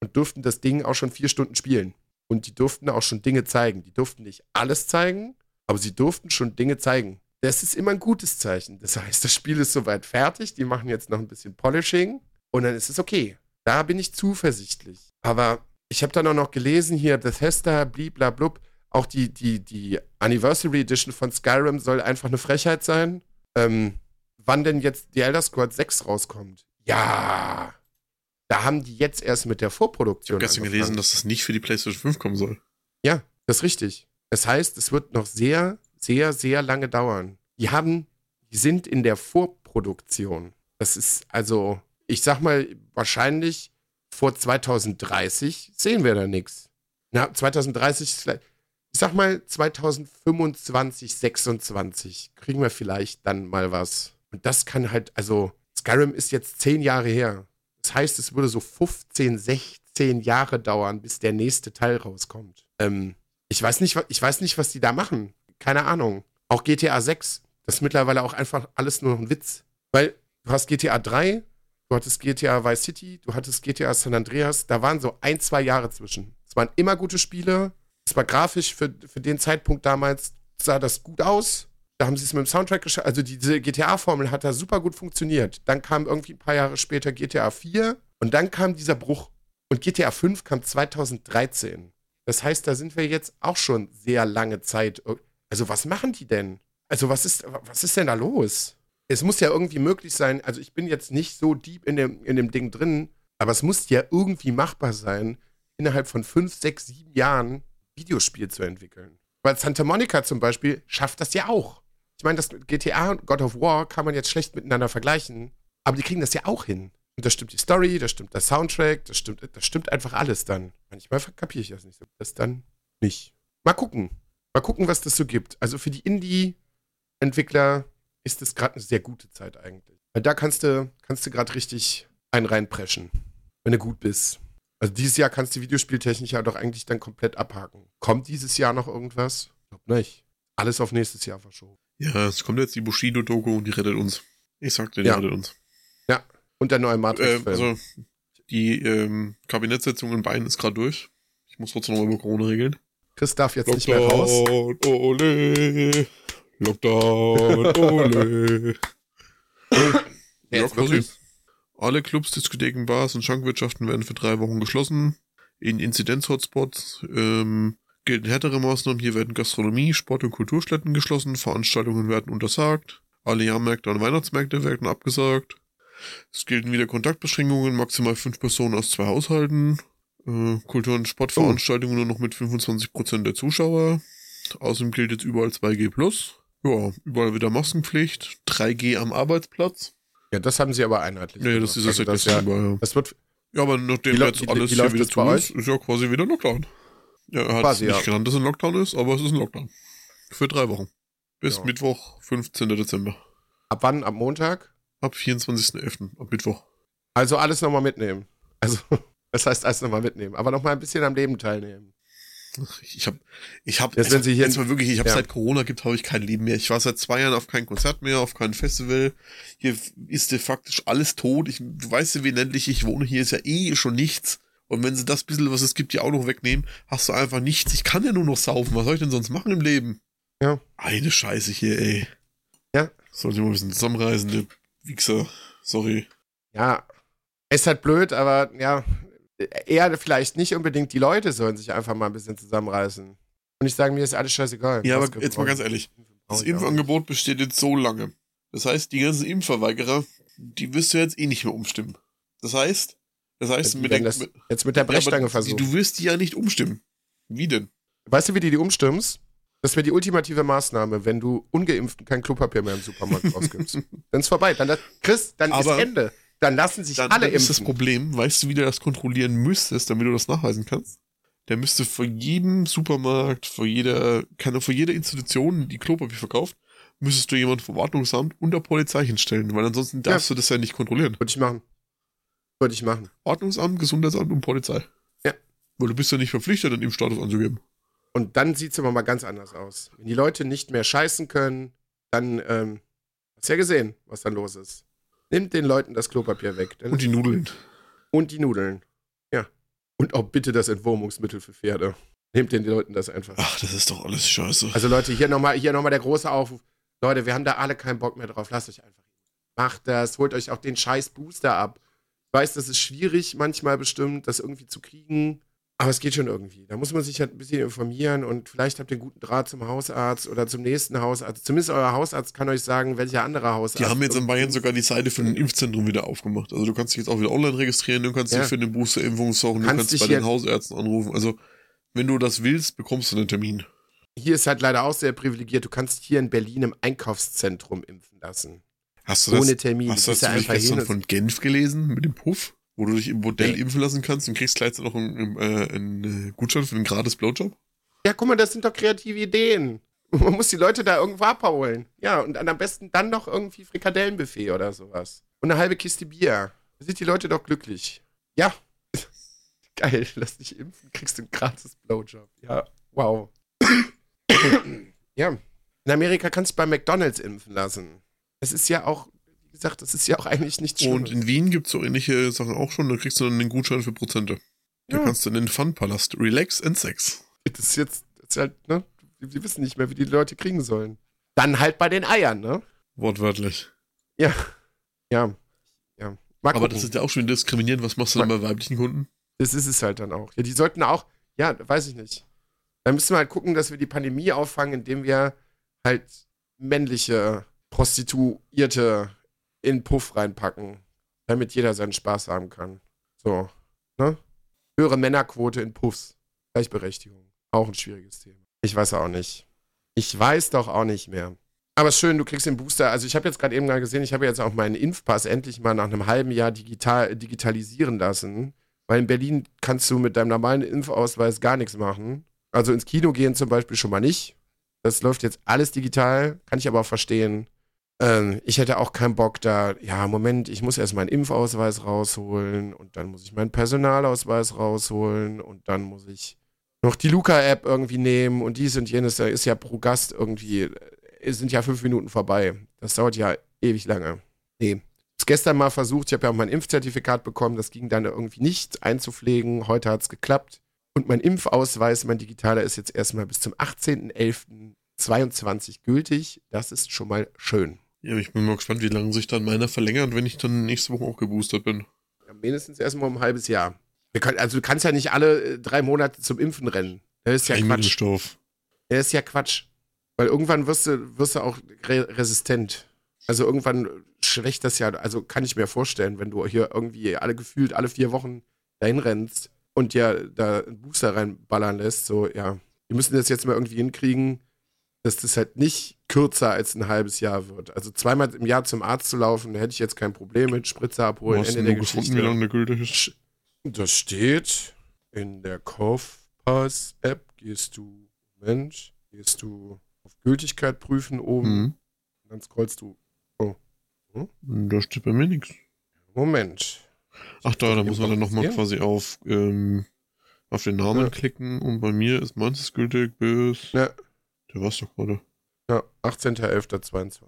[SPEAKER 2] und durften das Ding auch schon vier Stunden spielen. Und die durften auch schon Dinge zeigen. Die durften nicht alles zeigen, aber sie durften schon Dinge zeigen. Das ist immer ein gutes Zeichen. Das heißt, das Spiel ist soweit fertig. Die machen jetzt noch ein bisschen Polishing und dann ist es okay. Da bin ich zuversichtlich. Aber ich habe dann auch noch gelesen hier, Bethesda, bliblablub, auch die, die, die Anniversary Edition von Skyrim soll einfach eine Frechheit sein. Ähm, wann denn jetzt die Elder Scrolls 6 rauskommt? Ja, da haben die jetzt erst mit der Vorproduktion
[SPEAKER 1] Ich habe gestern gelesen, dass es nicht für die PlayStation 5 kommen soll.
[SPEAKER 2] Ja, das ist richtig. Das heißt, es wird noch sehr, sehr, sehr lange dauern. Die haben, die sind in der Vorproduktion. Das ist also, ich sag mal, wahrscheinlich vor 2030 sehen wir da nichts. Na, 2030, ist vielleicht- ich sag mal 2025, 26 kriegen wir vielleicht dann mal was. Und das kann halt, also Skyrim ist jetzt zehn Jahre her. Das heißt, es würde so 15, 16 Jahre dauern, bis der nächste Teil rauskommt. Ähm, ich weiß nicht, ich weiß nicht, was die da machen. Keine Ahnung. Auch GTA 6, das ist mittlerweile auch einfach alles nur noch ein Witz. Weil du hast GTA 3, du hattest GTA Vice City, du hattest GTA San Andreas, da waren so ein, zwei Jahre zwischen. Es waren immer gute Spiele. Es war grafisch für, für den Zeitpunkt damals, sah das gut aus. Da haben sie es mit dem Soundtrack geschafft. Also diese GTA-Formel hat da super gut funktioniert. Dann kam irgendwie ein paar Jahre später GTA 4 und dann kam dieser Bruch. Und GTA 5 kam 2013. Das heißt, da sind wir jetzt auch schon sehr lange Zeit. Also was machen die denn? Also was ist, was ist denn da los? Es muss ja irgendwie möglich sein, also ich bin jetzt nicht so deep in dem, in dem Ding drin, aber es muss ja irgendwie machbar sein, innerhalb von fünf, sechs, sieben Jahren Videospiel zu entwickeln. Weil Santa Monica zum Beispiel schafft das ja auch. Ich meine, das GTA und God of War kann man jetzt schlecht miteinander vergleichen, aber die kriegen das ja auch hin. Und da stimmt die Story, da stimmt der Soundtrack, das stimmt, das stimmt einfach alles dann. Manchmal kapiere ich das nicht so. Das dann nicht. Mal gucken. Mal gucken, was das so gibt. Also für die Indie-Entwickler ist es gerade eine sehr gute Zeit eigentlich. Weil da kannst du, kannst du gerade richtig einen reinpreschen, wenn du gut bist. Also dieses Jahr kannst du Videospieltechnik ja doch eigentlich dann komplett abhaken. Kommt dieses Jahr noch irgendwas? Ich glaube nicht. Alles auf nächstes Jahr verschoben.
[SPEAKER 1] Ja, es kommt jetzt die Bushido-Doku und die rettet uns. Ich sagte, die
[SPEAKER 2] Ja.
[SPEAKER 1] rettet uns.
[SPEAKER 2] Und der neue
[SPEAKER 1] Ähm,
[SPEAKER 2] Matrix-Film.
[SPEAKER 1] also, die ähm, Kabinettssitzung in Bayern ist gerade durch. Ich muss trotzdem noch über Corona regeln.
[SPEAKER 2] Chris darf jetzt nicht mehr raus.
[SPEAKER 1] Lockdown, ole. Lockdown, ole. Ja? Alle Clubs, Diskotheken, Bars und Schankwirtschaften werden für drei Wochen geschlossen. In Inzidenz-Hotspots ähm, gelten härtere Maßnahmen. Hier werden Gastronomie, Sport- und Kulturstätten geschlossen. Veranstaltungen werden untersagt. Alle Jahrmärkte und Weihnachtsmärkte werden abgesagt. Es gelten wieder Kontaktbeschränkungen, maximal fünf Personen aus zwei Haushalten. Äh, Kultur- und Sportveranstaltungen nur noch mit 25% der Zuschauer. Außerdem gilt jetzt überall 2G+. Ja, überall wieder Maskenpflicht. 3G am Arbeitsplatz.
[SPEAKER 2] Ja, das haben sie aber einheitlich.
[SPEAKER 1] Nee, das ist das,
[SPEAKER 2] Also
[SPEAKER 1] das,
[SPEAKER 2] ja,
[SPEAKER 1] überall.
[SPEAKER 2] das wird
[SPEAKER 1] Ja, aber nachdem
[SPEAKER 2] lau-
[SPEAKER 1] jetzt
[SPEAKER 2] wie-
[SPEAKER 1] alles
[SPEAKER 2] wie
[SPEAKER 1] hier wieder zu ist, ist ja quasi wieder Lockdown. Ja, er hat
[SPEAKER 2] Quasi,
[SPEAKER 1] nicht
[SPEAKER 2] ja.
[SPEAKER 1] genannt, dass es ein Lockdown ist, aber es ist ein Lockdown. Für drei Wochen. Bis
[SPEAKER 2] Ja.
[SPEAKER 1] Mittwoch, 15. Dezember.
[SPEAKER 2] ab wann? Ab Montag?
[SPEAKER 1] Ab 24.11. Ab Mittwoch.
[SPEAKER 2] Also alles nochmal mitnehmen. Also, das heißt alles nochmal mitnehmen. Aber nochmal ein bisschen am Leben teilnehmen.
[SPEAKER 1] Ich habe, ich habe,
[SPEAKER 2] Jetzt, wenn Sie hier-
[SPEAKER 1] jetzt mal wirklich, ich habe
[SPEAKER 2] Ja.
[SPEAKER 1] seit Corona gibt, habe ich kein Leben mehr. Ich war seit zwei Jahren auf kein Konzert mehr, auf kein Festival. Hier ist de faktisch alles tot. Ich, du weißt ja, wie ländlich ich wohne. Hier ist ja eh schon nichts. Und wenn sie das bisschen, was es gibt, ja auch noch wegnehmen, hast du einfach nichts. Ich kann ja nur noch saufen. Was soll ich denn sonst machen im Leben?
[SPEAKER 2] Ja.
[SPEAKER 1] Eine Scheiße hier, ey.
[SPEAKER 2] Ja.
[SPEAKER 1] Sollte ich mal ein bisschen zusammenreisen, der Wichser. Sorry.
[SPEAKER 2] Ja, ist halt blöd, aber ja, eher vielleicht nicht unbedingt die Leute sollen sich einfach mal ein bisschen zusammenreißen. Und ich sage, mir ist alles scheißegal.
[SPEAKER 1] Ja, aber jetzt mal ganz
[SPEAKER 2] ich-
[SPEAKER 1] ehrlich. Das. Impfangebot besteht jetzt so lange. Das heißt, die ganzen Impfverweigerer, die wirst du jetzt eh nicht mehr umstimmen. Das heißt, das heißt, mit der,
[SPEAKER 2] das jetzt mit der
[SPEAKER 1] Ja,
[SPEAKER 2] Brechstange
[SPEAKER 1] die-
[SPEAKER 2] versuchen.
[SPEAKER 1] Du wirst die ja nicht umstimmen. Wie denn?
[SPEAKER 2] Weißt du, wie du die umstimmst? Das wäre die ultimative Maßnahme, wenn du Ungeimpften kein Klopapier mehr im Supermarkt rausgibst. dann ist vorbei. Dann, Chris, dann
[SPEAKER 1] Aber-
[SPEAKER 2] ist Ende. Dann lassen sich
[SPEAKER 1] Dann,
[SPEAKER 2] alle
[SPEAKER 1] dann ist das
[SPEAKER 2] impfen.
[SPEAKER 1] Problem, weißt du, wie du das kontrollieren müsstest, damit du das nachweisen kannst? Der müsste vor jedem Supermarkt, vor jeder, keine, vor jeder Institution, die Klopapier verkauft, müsstest du jemanden vom Ordnungsamt und der Polizei hinstellen, weil ansonsten darfst du das ja nicht kontrollieren.
[SPEAKER 2] Würde ich machen. Würde ich machen.
[SPEAKER 1] Ordnungsamt, Gesundheitsamt und Polizei.
[SPEAKER 2] Ja.
[SPEAKER 1] Weil du bist ja nicht verpflichtet, den Impfstatus anzugeben.
[SPEAKER 2] Und dann sieht es aber mal ganz anders aus. Wenn die Leute nicht mehr scheißen können, dann, ähm, hast ja gesehen, was dann los ist. Nimmt den Leuten das Klopapier weg. Dann
[SPEAKER 1] Und die Nudeln.
[SPEAKER 2] und die Nudeln. Ja. Und auch bitte das Entwurmungsmittel für Pferde. Nehmt den Leuten das einfach.
[SPEAKER 1] Ach, das ist doch alles scheiße.
[SPEAKER 2] Also Leute, hier nochmal hier noch mal der große Aufruf. Leute, wir haben da alle keinen Bock mehr drauf. Lasst euch einfach. Macht das, holt euch auch den scheiß Booster ab. Ich weiß, das ist schwierig manchmal bestimmt, das irgendwie zu kriegen. Aber es geht schon irgendwie. Da muss man sich halt ein bisschen informieren und vielleicht habt ihr einen guten Draht zum Hausarzt oder zum nächsten Hausarzt. Zumindest euer Hausarzt kann euch sagen, welcher andere Hausarzt.
[SPEAKER 1] Die haben jetzt in Bayern sogar die Seite für ein Impfzentrum wieder aufgemacht. Also du kannst dich jetzt auch wieder online registrieren, du kannst
[SPEAKER 2] Ja.
[SPEAKER 1] dich für eine Boosterimpfung suchen, du
[SPEAKER 2] Kannst
[SPEAKER 1] kannst
[SPEAKER 2] dich
[SPEAKER 1] bei den Hausärzten anrufen. Also wenn du das willst, bekommst du einen Termin.
[SPEAKER 2] Hier ist halt leider auch sehr privilegiert. Du kannst hier in Berlin im Einkaufszentrum impfen lassen.
[SPEAKER 1] Hast du das,
[SPEAKER 2] Ohne Termin.
[SPEAKER 1] hast
[SPEAKER 2] Du
[SPEAKER 1] das
[SPEAKER 2] ja
[SPEAKER 1] zufällig
[SPEAKER 2] einfach
[SPEAKER 1] gestern von Genf gelesen mit dem Puff? Wo du dich im Modell
[SPEAKER 2] Nee.
[SPEAKER 1] impfen lassen kannst und kriegst gleichzeitig noch einen, äh, einen äh, Gutschein für einen gratis Blowjob?
[SPEAKER 2] Ja, guck mal, das sind doch kreative Ideen. Man muss die Leute da irgendwo abholen. Ja, und dann am besten dann noch irgendwie Frikadellenbuffet oder sowas. Und eine halbe Kiste Bier. Da sind die Leute doch glücklich. Ja. Geil, lass dich impfen, kriegst du einen gratis Blowjob. Ja, wow. ja. In Amerika kannst du bei McDonalds impfen lassen. Es ist ja auch, gesagt, das ist ja auch eigentlich nichts
[SPEAKER 1] Und
[SPEAKER 2] Schlimmes.
[SPEAKER 1] in Wien gibt's so ähnliche Sachen auch schon, da kriegst du dann einen Gutschein für Prozente. Da
[SPEAKER 2] Ja.
[SPEAKER 1] kannst du in den Fun-Palast Relax and Sex.
[SPEAKER 2] Das ist jetzt, das ist halt, ne? Die, die wissen nicht mehr, wie die Leute kriegen sollen. Dann halt bei den Eiern, ne?
[SPEAKER 1] Wortwörtlich.
[SPEAKER 2] Ja. Ja. Ja. Mal
[SPEAKER 1] Aber das ist ja auch schon diskriminierend. Was machst du denn bei weiblichen Kunden?
[SPEAKER 2] Das ist es halt dann auch. Ja, die sollten auch, ja, weiß ich nicht. Da müssen wir halt gucken, dass wir die Pandemie auffangen, indem wir halt männliche Prostituierte in Puff reinpacken, damit jeder seinen Spaß haben kann. So, ne? Höhere Männerquote in Puffs. Gleichberechtigung. Auch ein schwieriges Thema. Ich weiß auch nicht. Ich weiß doch auch nicht mehr. Aber schön, du kriegst den Booster. Also ich habe jetzt gerade eben mal gesehen, ich habe jetzt auch meinen Impfpass endlich mal nach einem halben Jahr digital, digitalisieren lassen. Weil in Berlin kannst du mit deinem normalen Impfausweis gar nichts machen. Also ins Kino gehen zum Beispiel schon mal nicht. Das läuft jetzt alles digital, kann ich aber auch verstehen. Ähm, ich hätte auch keinen Bock da, ja, Moment, ich muss erst meinen Impfausweis rausholen und dann muss ich meinen Personalausweis rausholen und dann muss ich noch die Luca-App irgendwie nehmen und dies und jenes. Da ist ja pro Gast irgendwie, es sind ja fünf Minuten vorbei. Das dauert ja ewig lange. Nee, es gestern mal versucht, ich habe ja auch mein Impfzertifikat bekommen, das ging dann irgendwie nicht einzupflegen. Heute hat es geklappt. Und mein Impfausweis, mein digitaler, ist jetzt erstmal bis zum 18.11.22 gültig. Das ist schon mal schön.
[SPEAKER 1] Ja, ich bin mal gespannt, wie lange sich dann meiner verlängert, wenn ich dann nächste Woche auch geboostert bin.
[SPEAKER 2] Ja, mindestens erstmal um ein halbes Jahr. Können, also du kannst ja nicht alle äh, drei Monate zum Impfen rennen. Das ist ja
[SPEAKER 1] Kein
[SPEAKER 2] Quatsch.
[SPEAKER 1] Impfstoff.
[SPEAKER 2] Das ist ja Quatsch. Weil irgendwann wirst du, wirst du auch re resistent. Also irgendwann schwächt das ja, also kann ich mir vorstellen, wenn du hier irgendwie alle gefühlt alle vier Wochen dahin rennst und dir da einen Booster reinballern lässt, so, ja, wir müssen das jetzt mal irgendwie hinkriegen, dass das halt nicht kürzer als ein halbes Jahr wird. Also zweimal im Jahr zum Arzt zu laufen, da hätte ich jetzt kein Problem mit, Spritze abholen, Ende
[SPEAKER 1] nur
[SPEAKER 2] der
[SPEAKER 1] gefunden,
[SPEAKER 2] Geschichte.
[SPEAKER 1] wie lange gültig ist?
[SPEAKER 2] Das steht in der Kaufpass-App. Gehst du, Mensch, gehst du auf Gültigkeit prüfen oben,
[SPEAKER 1] Mhm.
[SPEAKER 2] dann scrollst du.
[SPEAKER 1] Da steht bei mir nichts.
[SPEAKER 2] Moment.
[SPEAKER 1] Ach da, da muss man dann nochmal quasi auf, ähm, auf den Namen
[SPEAKER 2] Ja.
[SPEAKER 1] klicken und bei mir ist meins gültig bis.
[SPEAKER 2] Ja.
[SPEAKER 1] Der war's doch gerade.
[SPEAKER 2] Ja, 18.11.22.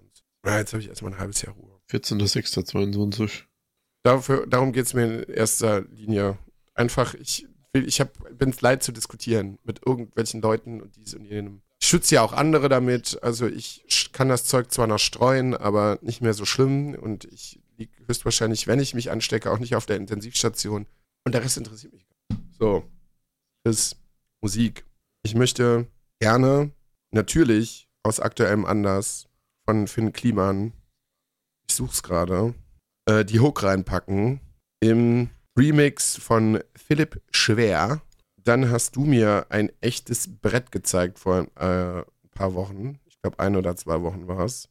[SPEAKER 2] Ja, jetzt habe ich erstmal ein halbes Jahr Ruhe.
[SPEAKER 1] 14.06.22.
[SPEAKER 2] Dafür, darum geht es mir in erster Linie. Einfach, ich will, ich bin es leid zu diskutieren mit irgendwelchen Leuten und dies und jenem. Ich schütze ja auch andere damit. Also ich kann das Zeug zwar noch streuen, aber nicht mehr so schlimm. Und ich liege höchstwahrscheinlich, wenn ich mich anstecke, auch nicht auf der Intensivstation. Und der Rest interessiert mich gar nicht. So. Das ist Musik. Ich möchte gerne, natürlich, aus aktuellem Anlass von Finn Kliman, ich such's gerade, äh, die Hook reinpacken im Remix von Philipp Schwer. Dann hast du mir ein echtes Brett gezeigt vor äh, ein paar Wochen. Ich glaube, ein oder zwei Wochen war es.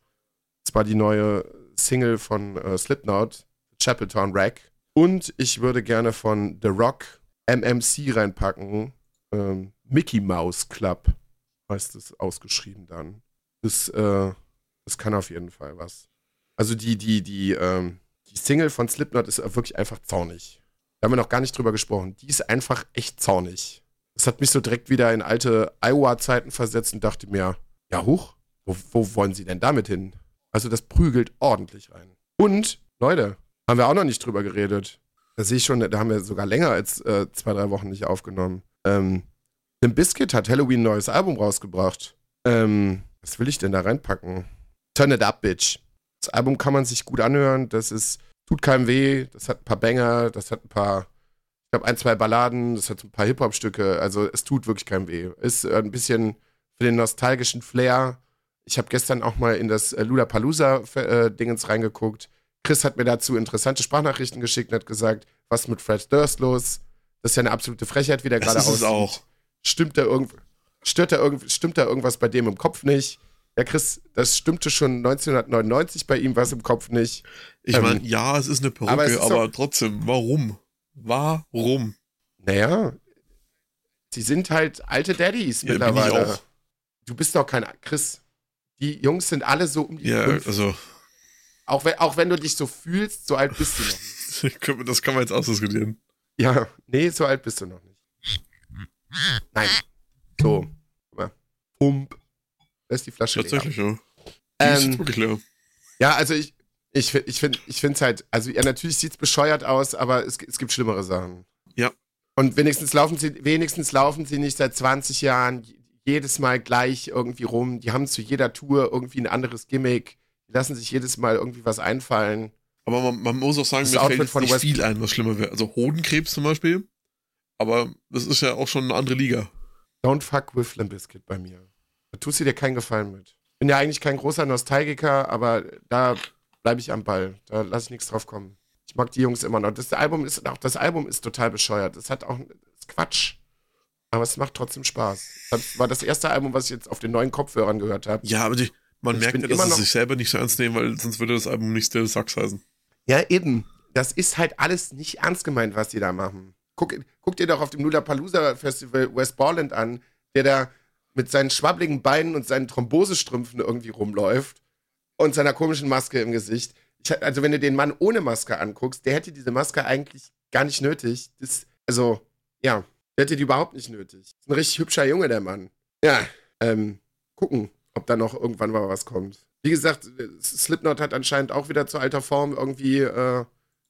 [SPEAKER 2] Zwar die neue Single von äh, Slipknot, Chapeltown Rack. Und ich würde gerne von The Rock MMC reinpacken. Ähm, Mickey Mouse Club heißt es ausgeschrieben dann. Das, äh, das kann auf jeden Fall was. Also die, die, die, ähm, die Single von Slipknot ist wirklich einfach zornig. Da haben wir noch gar nicht drüber gesprochen. Die ist einfach echt zornig. Das hat mich so direkt wieder in alte Iowa-Zeiten versetzt und dachte mir, ja huch, wo, wo wollen sie denn damit hin? Also das prügelt ordentlich rein. Und, Leute, haben wir auch noch nicht drüber geredet. Da sehe ich schon, da haben wir sogar länger als äh, zwei, drei Wochen nicht aufgenommen. Ähm, Limp Bizkit hat Halloween ein neues Album rausgebracht. Ähm, was will ich denn da reinpacken? Turn It Up, Bitch. Das Album kann man sich gut anhören. Das ist, tut keinem weh. Das hat ein paar Banger. Das hat ein paar, ich glaube, ein, zwei Balladen. Das hat ein paar Hip-Hop-Stücke. Also, es tut wirklich keinem weh. Ist äh, ein bisschen für den nostalgischen Flair. Ich habe gestern auch mal in das äh, Ludapalooza-Dingens reingeguckt. Chris hat mir dazu interessante Sprachnachrichten geschickt und hat gesagt, was mit Fred Durst los? Das ist ja eine absolute Frechheit, wie der gerade
[SPEAKER 1] Das ist
[SPEAKER 2] aussieht.
[SPEAKER 1] auch.
[SPEAKER 2] Stimmt da, irgend, stört da irgend, stimmt da irgendwas bei dem im Kopf nicht? Ja, Chris, das stimmte schon 1999 bei ihm was im Kopf nicht.
[SPEAKER 1] Ich
[SPEAKER 2] Ähm,
[SPEAKER 1] meine, ja, es ist eine Perücke,
[SPEAKER 2] aber
[SPEAKER 1] aber,
[SPEAKER 2] doch-
[SPEAKER 1] trotzdem, warum? Warum?
[SPEAKER 2] Naja, sie sind halt alte Daddies
[SPEAKER 1] Ja,
[SPEAKER 2] mittlerweile.
[SPEAKER 1] auch.
[SPEAKER 2] Du bist doch kein Chris. Die Jungs sind alle so um die
[SPEAKER 1] Ja,
[SPEAKER 2] fünf.
[SPEAKER 1] also,
[SPEAKER 2] Auch, wenn, auch wenn du dich so fühlst, so alt bist du noch nicht.
[SPEAKER 1] das kann man jetzt ausdiskutieren.
[SPEAKER 2] Ja, nee, so alt bist du noch nicht. Nein. So. Pump. Da ist die Flasche leer.
[SPEAKER 1] Tatsächlich, ja. Die ist
[SPEAKER 2] Ähm,
[SPEAKER 1] jetzt wirklich leer.
[SPEAKER 2] Ja, also ich, ich, ich finde ich es halt, also ja, natürlich sieht es bescheuert aus, aber es, es gibt schlimmere Sachen.
[SPEAKER 1] Ja.
[SPEAKER 2] Und wenigstens laufen sie, wenigstens laufen sie nicht seit 20 Jahren jedes Mal gleich irgendwie rum. Die haben zu jeder Tour irgendwie ein anderes Gimmick. Die lassen sich jedes Mal irgendwie was einfallen.
[SPEAKER 1] Aber man, man muss auch sagen,
[SPEAKER 2] Das
[SPEAKER 1] mir
[SPEAKER 2] Outfit
[SPEAKER 1] fällt nicht
[SPEAKER 2] West-
[SPEAKER 1] viel ein, was schlimmer wäre. Also Hodenkrebs zum Beispiel. Aber das ist ja auch schon eine andere Liga.
[SPEAKER 2] Don't fuck with Limp Bizkit bei mir. Da tust du dir keinen Gefallen mit. Bin ja eigentlich kein großer Nostalgiker, aber da bleibe ich am Ball. Da lasse ich nichts drauf kommen. Ich mag die Jungs immer noch. Das Album ist auch das Album ist total bescheuert. Das hat auch das ist Quatsch. Aber es macht trotzdem Spaß. Das war das erste Album, was ich jetzt auf den neuen Kopfhörern gehört habe.
[SPEAKER 1] Ja, aber die, man merkt ja, dass sie sich selber nicht so ernst nehmen, weil sonst würde das Album nicht Still Sucks heißen.
[SPEAKER 2] Ja, eben. Das ist halt alles nicht ernst gemeint, was die da machen. Guck, guck dir doch auf dem Lollapalooza Festival West Borland an, der da mit seinen schwabbligen Beinen und seinen Thrombosestrümpfen irgendwie rumläuft und seiner komischen Maske im Gesicht. Ich, also, wenn du den Mann ohne Maske anguckst, der hätte diese Maske eigentlich gar nicht nötig. Das, also, ja, der hätte die überhaupt nicht nötig. Ist ein richtig hübscher Junge, der Mann. Ja, ähm, gucken, ob da noch irgendwann mal was kommt. Wie gesagt, Slipknot hat anscheinend auch wieder zu alter Form irgendwie äh,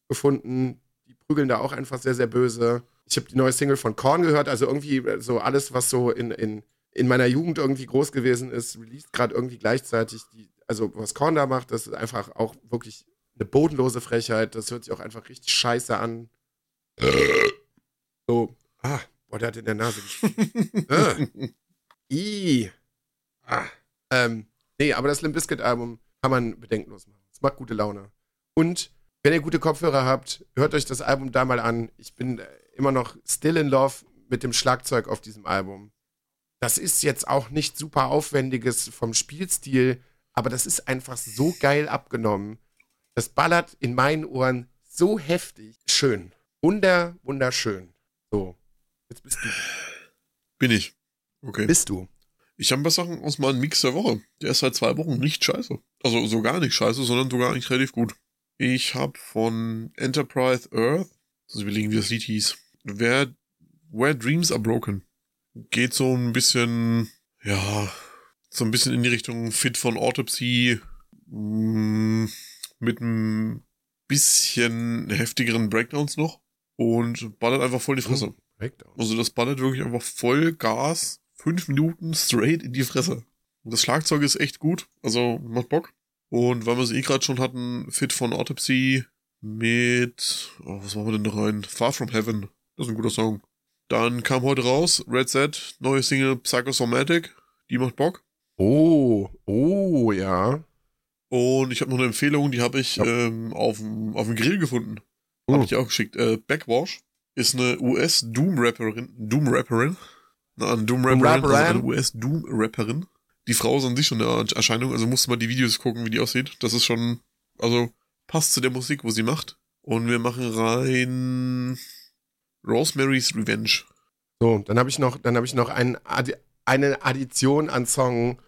[SPEAKER 2] gefunden. Prügeln da auch einfach sehr, sehr böse. Ich habe die neue Single von Korn gehört, also irgendwie so alles, was so in, in, in meiner Jugend irgendwie groß gewesen ist, released gerade irgendwie gleichzeitig. Die, also was Korn da macht, das ist einfach auch wirklich eine bodenlose Frechheit. Das hört sich auch einfach richtig scheiße an. so, ah, boah, der hat in der Nase ah. I. Ah. Ähm, nee, aber das Limp Bizkit Album kann man bedenkenlos machen. Es macht gute Laune. Und wenn ihr gute Kopfhörer habt, hört euch das Album da mal an. Ich bin äh, immer noch still in love mit dem Schlagzeug auf diesem Album. Das ist jetzt auch nicht super aufwendiges vom Spielstil, aber das ist einfach so geil abgenommen. Das ballert in meinen Ohren so heftig. Schön. Wunder, wunderschön. So. Jetzt bist du.
[SPEAKER 1] Bin ich. Okay.
[SPEAKER 2] Bist du.
[SPEAKER 1] Ich habe ein paar Sachen aus meinem Mix der Woche. Der ist seit zwei Wochen nicht scheiße. Also so gar nicht scheiße, sondern sogar eigentlich relativ gut. Ich habe von Enterprise Earth, also überlegen, wie das Lied hieß, Where, Where Dreams Are Broken. Geht so ein bisschen, ja, so ein bisschen in die Richtung Fit von Autopsy, mh, mm, mit ein bisschen heftigeren Breakdowns noch und ballert einfach voll in die Fresse. Oh, also das ballert wirklich einfach voll Gas, fünf Minuten straight in die Fresse. Und das Schlagzeug ist echt gut, also macht Bock. Und weil wir es eh gerade schon hatten, Fit von Autopsy mit, oh, was machen wir denn da rein? Far From Heaven. Das ist ein guter Song. Dann kam heute raus Red Set, neue Single Psychosomatic. Die macht Bock.
[SPEAKER 2] Oh, oh, ja.
[SPEAKER 1] Und ich habe noch eine Empfehlung, die habe ich ja. ähm, auf dem Grill gefunden. Habe uh. ich auch geschickt. Äh, Backwash ist eine US-Doom-Rapperin. Doom-Rapperin. Eine Doom-Rapperin, also eine US-Doom-Rapperin. Die Frau ist an sich schon eine Erscheinung, also musste mal die Videos gucken, wie die aussieht. Das ist schon, also passt zu der Musik, wo sie macht. Und wir machen rein Rosemary's Revenge.
[SPEAKER 2] So, dann habe ich noch, dann habe ich noch ein, eine Addition an Song.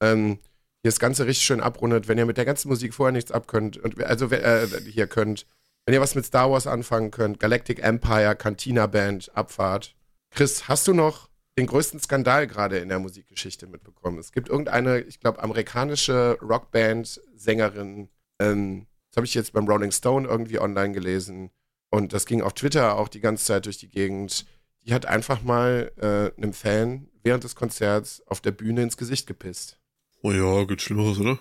[SPEAKER 2] Ähm, hier das Ganze richtig schön abrundet, wenn ihr mit der ganzen Musik vorher nichts abkönnt, und, also äh, hier könnt, wenn ihr was mit Star Wars anfangen könnt, Galactic Empire, Cantina Band, Abfahrt. Chris, hast du noch den größten Skandal gerade in der Musikgeschichte mitbekommen? Es gibt irgendeine, ich glaube, amerikanische Rockband-Sängerin, ähm, das habe ich jetzt beim Rolling Stone irgendwie online gelesen und das ging auf Twitter auch die ganze Zeit durch die Gegend. Die hat einfach mal äh, einem Fan während des Konzerts auf der Bühne ins Gesicht gepisst.
[SPEAKER 1] Oh ja, geht Schlimmeres, oder?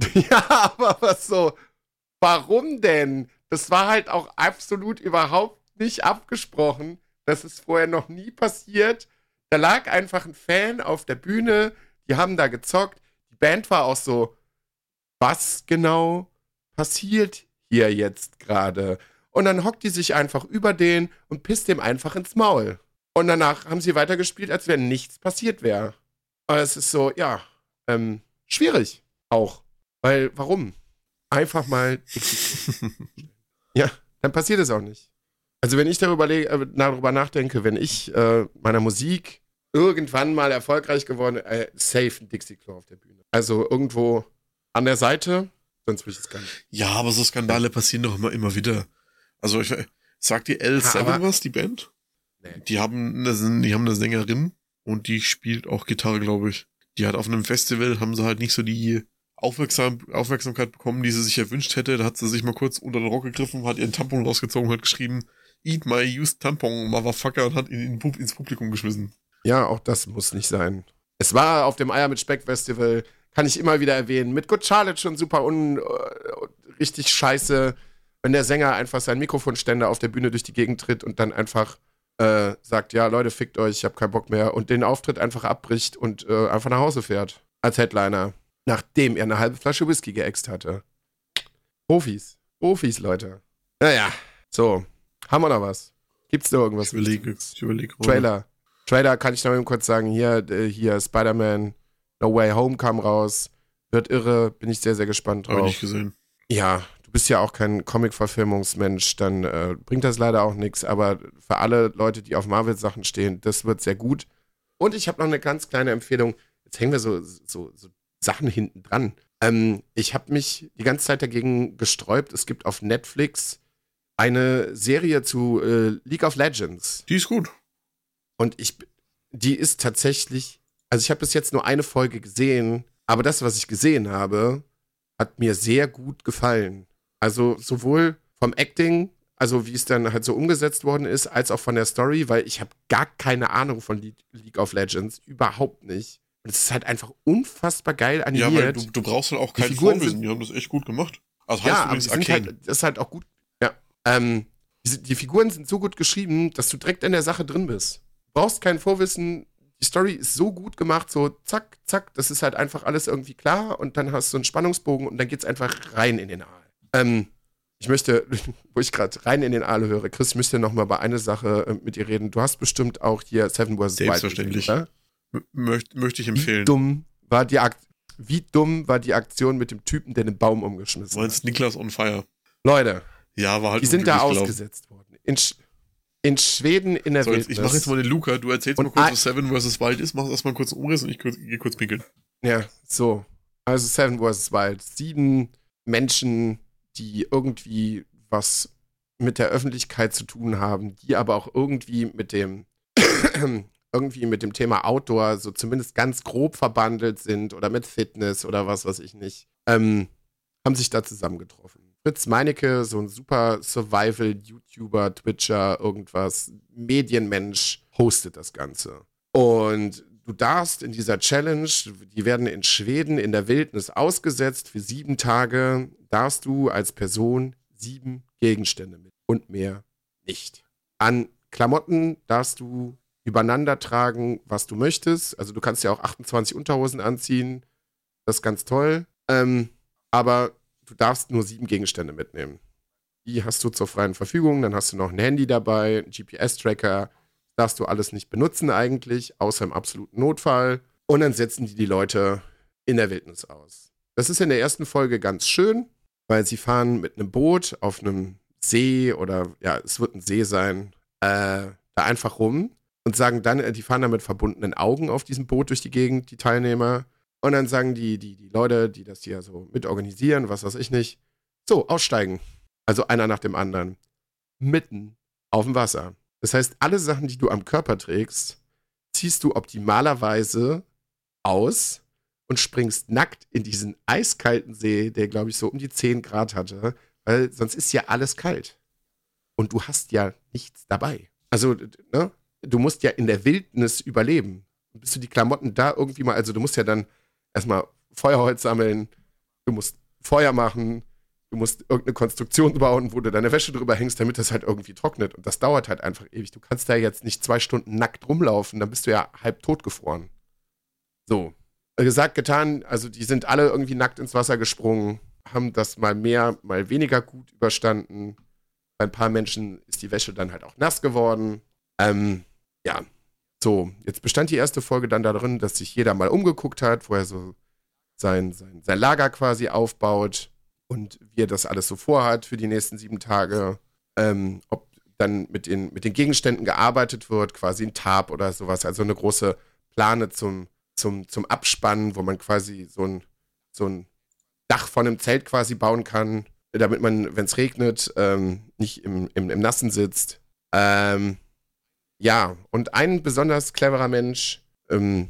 [SPEAKER 2] ja, aber was so? Warum denn? Das war halt auch absolut überhaupt nicht abgesprochen. Das ist vorher noch nie passiert. Da lag einfach ein Fan auf der Bühne, die haben da gezockt. Die Band war auch so, was genau passiert hier jetzt gerade? Und dann hockt die sich einfach über den und pisst dem einfach ins Maul. Und danach haben sie weitergespielt, als wenn nichts passiert wäre. Aber es ist so, ja, ähm, schwierig auch. Weil, warum? Einfach mal. ja, dann passiert es auch nicht. Also, wenn ich darüber, äh, darüber nachdenke, wenn ich äh, meiner Musik irgendwann mal erfolgreich geworden, äh, safe ein Dixie Claw auf der Bühne. Also irgendwo an der Seite, sonst will ich es gar nicht.
[SPEAKER 1] Ja, aber so Skandale passieren doch immer, immer wieder. Also, ich, sagt die L7 was, die Band? Nee. Die haben, eine, die haben eine Sängerin und die spielt auch Gitarre, glaube ich die hat auf einem Festival, haben sie halt nicht so die Aufmerksam Aufmerksamkeit bekommen, die sie sich erwünscht hätte. Da hat sie sich mal kurz unter den Rock gegriffen, hat ihren Tampon rausgezogen, hat geschrieben, Eat my used Tampon, Motherfucker, und hat ihn in, ins Publikum geschmissen.
[SPEAKER 2] Ja, auch das muss nicht sein. Es war auf dem Eier mit Speck Festival, kann ich immer wieder erwähnen, mit Good Charlotte schon super un, uh, richtig scheiße, wenn der Sänger einfach seinen Mikrofonständer auf der Bühne durch die Gegend tritt und dann einfach äh, sagt, ja, Leute, fickt euch, ich habe keinen Bock mehr und den Auftritt einfach abbricht und äh, einfach nach Hause fährt. Als Headliner. Nachdem er eine halbe Flasche Whisky geäxt hatte. Profis. Profis, Leute. Naja, so. Haben wir noch was? Gibt's da irgendwas?
[SPEAKER 1] Ich überlege, ich überlege.
[SPEAKER 2] Trailer. Trailer kann ich noch eben kurz sagen. Hier, äh, hier, Spider-Man No Way Home kam raus. Wird irre. Bin ich sehr, sehr gespannt drauf. Hab ich
[SPEAKER 1] gesehen.
[SPEAKER 2] Ja, bist ja auch kein Comic-Verfilmungsmensch, dann äh, bringt das leider auch nichts. Aber für alle Leute, die auf Marvel-Sachen stehen, das wird sehr gut. Und ich habe noch eine ganz kleine Empfehlung. Jetzt hängen wir so, so, so Sachen hinten dran. Ähm, ich habe mich die ganze Zeit dagegen gesträubt. Es gibt auf Netflix eine Serie zu äh, League of Legends.
[SPEAKER 1] Die ist gut.
[SPEAKER 2] Und ich, die ist tatsächlich, also ich habe bis jetzt nur eine Folge gesehen, aber das, was ich gesehen habe, hat mir sehr gut gefallen. Also sowohl vom Acting, also wie es dann halt so umgesetzt worden ist, als auch von der Story, weil ich habe gar keine Ahnung von League of Legends, überhaupt nicht. Und es ist halt einfach unfassbar geil animiert. Ja, weil
[SPEAKER 1] du, du brauchst halt auch kein Vorwissen, die haben das echt gut gemacht.
[SPEAKER 2] Also heißt ja, aber sind halt, das ist halt auch gut. Ja. Ähm, die, die, Figuren sind so gut geschrieben, dass du direkt in der Sache drin bist. Brauchst kein Vorwissen. Die Story ist so gut gemacht, so zack, zack, das ist halt einfach alles irgendwie klar und dann hast du einen Spannungsbogen und dann geht's einfach rein in den Aal. Ähm, ich möchte, wo ich gerade rein in den Aal höre, Chris, ich möchte noch mal bei einer Sache äh, mit dir reden. Du hast bestimmt auch hier Seven vs.
[SPEAKER 1] Wild. Selbstverständlich. Möcht, möchte ich empfehlen.
[SPEAKER 2] Wie dumm war die Akt wie dumm war die Aktion mit dem Typen, der den Baum umgeschmissen
[SPEAKER 1] hat? Meinst Niklas on Fire?
[SPEAKER 2] Leute.
[SPEAKER 1] Ja, war halt
[SPEAKER 2] Die sind da ausgesetzt worden. In, Sch in Schweden in der so,
[SPEAKER 1] Wildnis. Ich mache jetzt mal den Luca. Du erzählst und mal kurz, was Seven vs. Wild ist. Mach erstmal kurz einen Umriss und ich gehe kurz pinkeln.
[SPEAKER 2] Ja, so. Also Seven vs. Wild. Sieben Menschen, die irgendwie was mit der Öffentlichkeit zu tun haben, die aber auch irgendwie mit dem irgendwie mit dem Thema Outdoor so zumindest ganz grob verbandelt sind oder mit Fitness oder was weiß ich nicht, ähm, haben sich da zusammengetroffen. Fritz Meinecke, so ein super Survival-YouTuber, Twitcher, irgendwas, Medienmensch, hostet das Ganze. Und du darfst in dieser Challenge, die werden in Schweden in der Wildnis ausgesetzt, für sieben Tage darfst du als Person sieben Gegenstände mit und mehr nicht. An Klamotten darfst du übereinander tragen, was du möchtest. Also du kannst ja auch 28 Unterhosen anziehen. Das ist ganz toll. Ähm, aber du darfst nur sieben Gegenstände mitnehmen. Die hast du zur freien Verfügung. Dann hast du noch ein Handy dabei, GPS-Tracker. Darfst du alles nicht benutzen eigentlich, außer im absoluten Notfall. Und dann setzen die die Leute in der Wildnis aus. Das ist in der ersten Folge ganz schön, weil sie fahren mit einem Boot auf einem See oder ja, es wird ein See sein, äh, da einfach rum und sagen dann, äh, die fahren dann mit verbundenen Augen auf diesem Boot durch die Gegend, die Teilnehmer. Und dann sagen die, die, die Leute, die das hier so mitorganisieren, was weiß ich nicht, so, aussteigen. Also einer nach dem anderen. Mitten auf dem Wasser. Das heißt, alle Sachen, die du am Körper trägst, ziehst du optimalerweise aus und springst nackt in diesen eiskalten See, der, glaube ich, so um die 10 Grad hatte, weil sonst ist ja alles kalt. Und du hast ja nichts dabei. Also, ne? du musst ja in der Wildnis überleben. Bist du die Klamotten da irgendwie mal, also du musst ja dann erstmal Feuerholz sammeln, du musst Feuer machen, du musst irgendeine Konstruktion bauen, wo du deine Wäsche drüber hängst, damit das halt irgendwie trocknet. Und das dauert halt einfach ewig. Du kannst da jetzt nicht zwei Stunden nackt rumlaufen, dann bist du ja halb tot gefroren. So. Gesagt, getan, also die sind alle irgendwie nackt ins Wasser gesprungen, haben das mal mehr, mal weniger gut überstanden. Bei ein paar Menschen ist die Wäsche dann halt auch nass geworden. Ähm, ja, so, jetzt bestand die erste Folge dann darin, dass sich jeder mal umgeguckt hat, wo er so sein, sein, sein Lager quasi aufbaut und wie er das alles so vorhat für die nächsten sieben Tage. Ähm, ob dann mit den, mit den Gegenständen gearbeitet wird, quasi ein Tab oder sowas, also eine große Plane zum, zum, zum Abspannen, wo man quasi so ein, so ein Dach von einem Zelt quasi bauen kann, damit man, wenn es regnet, ähm, nicht im, im, im Nassen sitzt. Ähm, ja, und ein besonders cleverer Mensch ähm,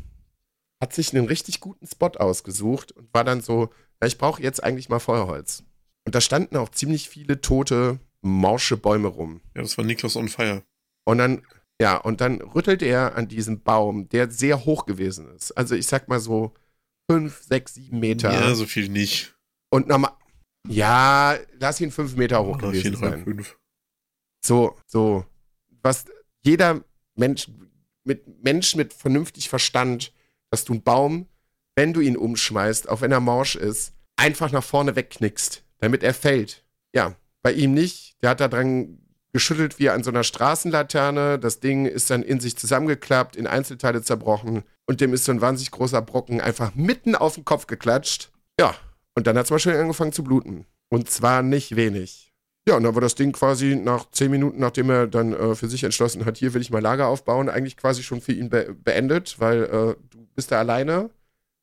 [SPEAKER 2] hat sich einen richtig guten Spot ausgesucht und war dann so, ja, ich brauche jetzt eigentlich mal Feuerholz. Und da standen auch ziemlich viele tote, morsche Bäume rum.
[SPEAKER 1] Ja, das war Niklas on Fire.
[SPEAKER 2] Und dann, ja, und dann rüttelt er an diesem Baum, der sehr hoch gewesen ist. Also ich sag mal so fünf, sechs, sieben Meter.
[SPEAKER 1] Ja, so viel nicht.
[SPEAKER 2] Und nochmal, ja, lass ihn fünf Meter hoch Oder gewesen sein. Fünf. So, so. Was, jeder Mensch mit Mensch mit vernünftig Verstand, dass du einen Baum, wenn du ihn umschmeißt, auch wenn er morsch ist, einfach nach vorne wegknickst, damit er fällt. Ja, bei ihm nicht. Der hat da dran geschüttelt wie an so einer Straßenlaterne. Das Ding ist dann in sich zusammengeklappt, in Einzelteile zerbrochen und dem ist so ein wahnsinnig großer Brocken einfach mitten auf den Kopf geklatscht. Ja, und dann hat es mal schön angefangen zu bluten. Und zwar nicht wenig. Ja, und dann war das Ding quasi nach zehn Minuten, nachdem er dann äh, für sich entschlossen hat, hier will ich mal Lager aufbauen, eigentlich quasi schon für ihn be beendet, weil äh, du bist da alleine.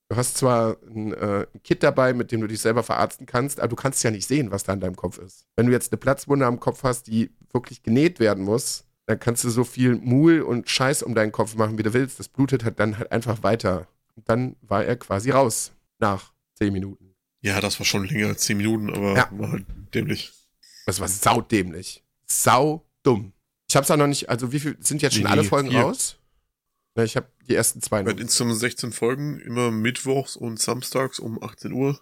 [SPEAKER 2] Du hast zwar ein, äh, ein, Kit dabei, mit dem du dich selber verarzten kannst, aber du kannst ja nicht sehen, was da in deinem Kopf ist. Wenn du jetzt eine Platzwunde am Kopf hast, die wirklich genäht werden muss, dann kannst du so viel Muhl und Scheiß um deinen Kopf machen, wie du willst. Das blutet halt dann halt einfach weiter. Und dann war er quasi raus nach zehn Minuten.
[SPEAKER 1] Ja, das war schon länger als 10 Minuten, aber
[SPEAKER 2] Ja.
[SPEAKER 1] war halt dämlich.
[SPEAKER 2] Das war saudämlich. Sau dumm. Ich hab's auch noch nicht, also wie viel sind jetzt schon
[SPEAKER 1] Nee,
[SPEAKER 2] alle Folgen
[SPEAKER 1] vier.
[SPEAKER 2] raus? Ja, ich habe die ersten zwei noch.
[SPEAKER 1] Insgesamt 16 Folgen, immer mittwochs und samstags um 18 Uhr.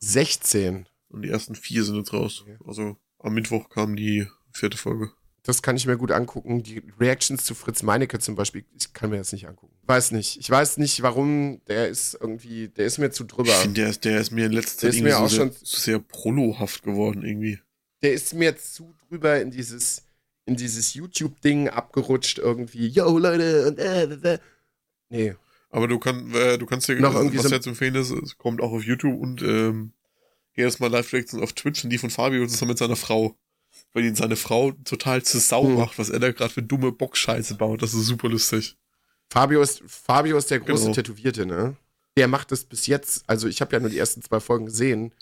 [SPEAKER 2] 16.
[SPEAKER 1] Und die ersten vier sind jetzt raus.
[SPEAKER 2] Okay.
[SPEAKER 1] Also am Mittwoch kam die vierte Folge.
[SPEAKER 2] Das kann ich mir gut angucken. Die Reactions zu Fritz Meinecke zum Beispiel, ich kann mir das nicht angucken. Weiß nicht. Ich weiß nicht, warum. Der ist irgendwie, der ist mir zu drüber.
[SPEAKER 1] Ich finde, der ist, der ist mir in letzter
[SPEAKER 2] Der
[SPEAKER 1] Zeit
[SPEAKER 2] ist mir auch
[SPEAKER 1] so sehr,
[SPEAKER 2] schon-
[SPEAKER 1] sehr prolohaft geworden irgendwie.
[SPEAKER 2] Der ist mir zu drüber in dieses, in dieses YouTube-Ding abgerutscht irgendwie. Yo, Leute, und äh, äh, äh. Nee.
[SPEAKER 1] Aber du, kann, äh, du kannst dir,
[SPEAKER 2] Noch irgendwie
[SPEAKER 1] was
[SPEAKER 2] so-
[SPEAKER 1] jetzt empfehlen ist, es kommt auch auf YouTube und ähm, jedes Mal Live-Reactions auf Twitch und die von Fabio zusammen mit seiner Frau. Weil ihn seine Frau total zu Sau
[SPEAKER 2] Hm.
[SPEAKER 1] macht, was er da gerade für dumme Bockscheiße baut. Das ist super lustig.
[SPEAKER 2] Fabio ist, Fabio ist der große
[SPEAKER 1] Genau.
[SPEAKER 2] Tätowierte, ne? Der macht es bis jetzt, also ich habe ja nur die ersten zwei Folgen gesehen,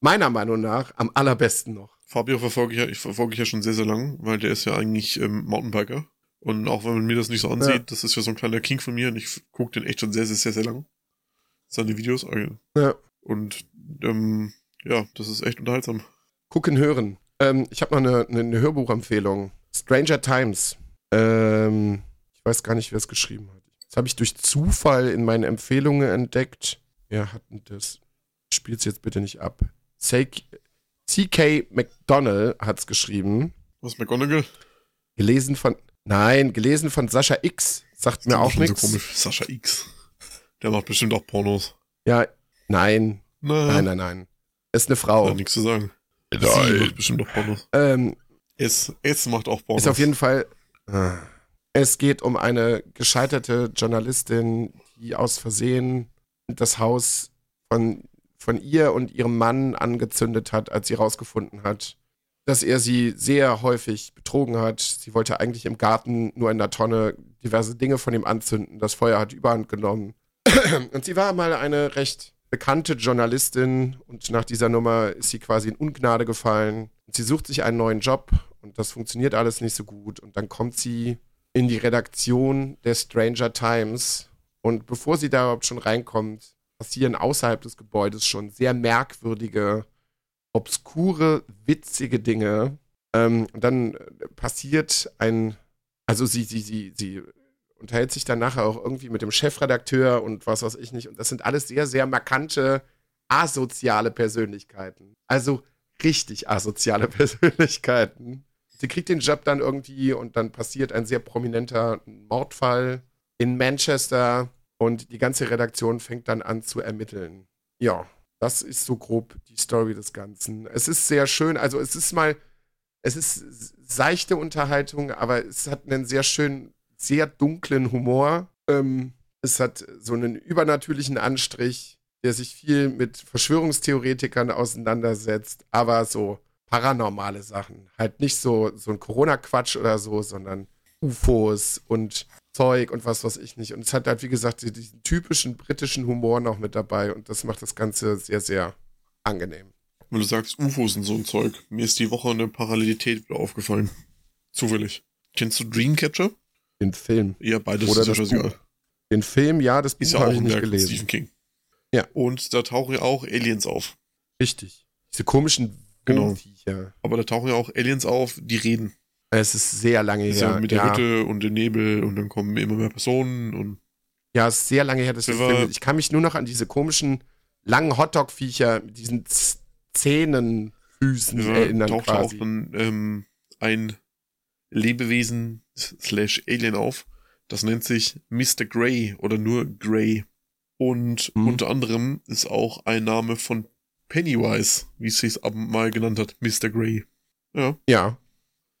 [SPEAKER 2] meiner Meinung nach am allerbesten noch.
[SPEAKER 1] Fabio verfolge ich ja, ich verfolge ich ja schon sehr, sehr lang, weil der ist ja eigentlich ähm, Mountainbiker. Und auch wenn man mir das nicht so ansieht,
[SPEAKER 2] Ja.
[SPEAKER 1] das ist ja so ein kleiner King von mir und ich gucke den echt schon sehr, sehr, sehr, sehr lang. Seine Videos. äh,
[SPEAKER 2] Ja.
[SPEAKER 1] Und ähm, ja, das ist echt unterhaltsam.
[SPEAKER 2] Gucken, hören. Ähm, ich habe noch eine, eine, Hörbuchempfehlung. Stranger Times. Ähm, ich weiß gar nicht, wer es geschrieben hat. Das habe ich durch Zufall in meinen Empfehlungen entdeckt. Wer hat denn das? Spiel's jetzt bitte nicht ab. C.K. McDonnell hat es geschrieben.
[SPEAKER 1] Was, McGonagall?
[SPEAKER 2] Gelesen von. Nein, gelesen von Sascha X. Sagt mir auch
[SPEAKER 1] Schon so
[SPEAKER 2] nichts.
[SPEAKER 1] komisch. Sascha X. Der macht bestimmt auch Pornos.
[SPEAKER 2] Ja, nein,
[SPEAKER 1] Na,
[SPEAKER 2] nein, nein, nein. Ist eine Frau.
[SPEAKER 1] Hat nichts zu sagen. Sie macht bestimmt auch Pornos.
[SPEAKER 2] Ähm,
[SPEAKER 1] Es, es macht auch Pornos.
[SPEAKER 2] ist auf jeden Fall. äh, Es geht um eine gescheiterte Journalistin, die aus Versehen das Haus von, von ihr und ihrem Mann angezündet hat, als sie rausgefunden hat, dass er sie sehr häufig betrogen hat. Sie wollte eigentlich im Garten nur in der Tonne diverse Dinge von ihm anzünden. Das Feuer hat überhand genommen. Und sie war mal eine recht bekannte Journalistin und nach dieser Nummer ist sie quasi in Ungnade gefallen. Und sie sucht sich einen neuen Job und das funktioniert alles nicht so gut. Und dann kommt sie in die Redaktion der Stranger Times und bevor sie da überhaupt schon reinkommt, passieren außerhalb des Gebäudes schon sehr merkwürdige, obskure, witzige Dinge. Ähm, und dann äh, passiert ein, also sie, sie, sie, sie unterhält sich dann nachher auch irgendwie mit dem Chefredakteur und was weiß ich nicht. Und das sind alles sehr, sehr markante, asoziale Persönlichkeiten. Also richtig asoziale Persönlichkeiten. Sie kriegt den Job dann irgendwie und dann passiert ein sehr prominenter Mordfall in Manchester und die ganze Redaktion fängt dann an zu ermitteln. Ja, das ist so grob die Story des Ganzen. Es ist sehr schön, also es ist mal, es ist seichte Unterhaltung, aber es hat einen sehr schönen, sehr dunklen Humor. Ähm, es hat so einen übernatürlichen Anstrich, der sich viel mit Verschwörungstheoretikern auseinandersetzt, aber so paranormale Sachen. Halt nicht so, so ein Corona-Quatsch oder so, sondern UFOs und Zeug und was weiß ich nicht. Und es hat halt, wie gesagt, diesen typischen britischen Humor noch mit dabei und das macht das Ganze sehr, sehr angenehm.
[SPEAKER 1] Wenn du sagst UFOs und so ein Zeug, mir ist die Woche eine Parallelität wieder aufgefallen. Zufällig. Kennst du Dreamcatcher?
[SPEAKER 2] Den Film.
[SPEAKER 1] Ja, beides
[SPEAKER 2] Oder
[SPEAKER 1] ist ja.
[SPEAKER 2] Buch. Den Film, ja, das Buch
[SPEAKER 1] Ist ja auch
[SPEAKER 2] habe ich nicht gelesen.
[SPEAKER 1] Stephen King.
[SPEAKER 2] Ja.
[SPEAKER 1] Und da tauchen ja auch Aliens auf.
[SPEAKER 2] Richtig. Diese komischen
[SPEAKER 1] Genau.
[SPEAKER 2] Viecher.
[SPEAKER 1] Aber da tauchen ja auch Aliens auf, die reden.
[SPEAKER 2] Es ist sehr lange
[SPEAKER 1] ja,
[SPEAKER 2] her.
[SPEAKER 1] mit der
[SPEAKER 2] ja.
[SPEAKER 1] Hütte und dem Nebel und dann kommen immer mehr Personen und
[SPEAKER 2] Ja, es ist sehr lange her, dass ich das. Ich kann mich nur noch an diese komischen langen Hotdog-Viecher mit diesen Zähnenfüßen
[SPEAKER 1] ja,
[SPEAKER 2] erinnern
[SPEAKER 1] taucht da auch
[SPEAKER 2] quasi.
[SPEAKER 1] dann ähm, ein Lebewesen slash Alien auf. Das nennt sich Mr. Grey oder nur Grey. Und
[SPEAKER 2] Hm.
[SPEAKER 1] unter anderem ist auch ein Name von Pennywise, wie es sich mal genannt hat, Mr. Grey. Ja,
[SPEAKER 2] Ja.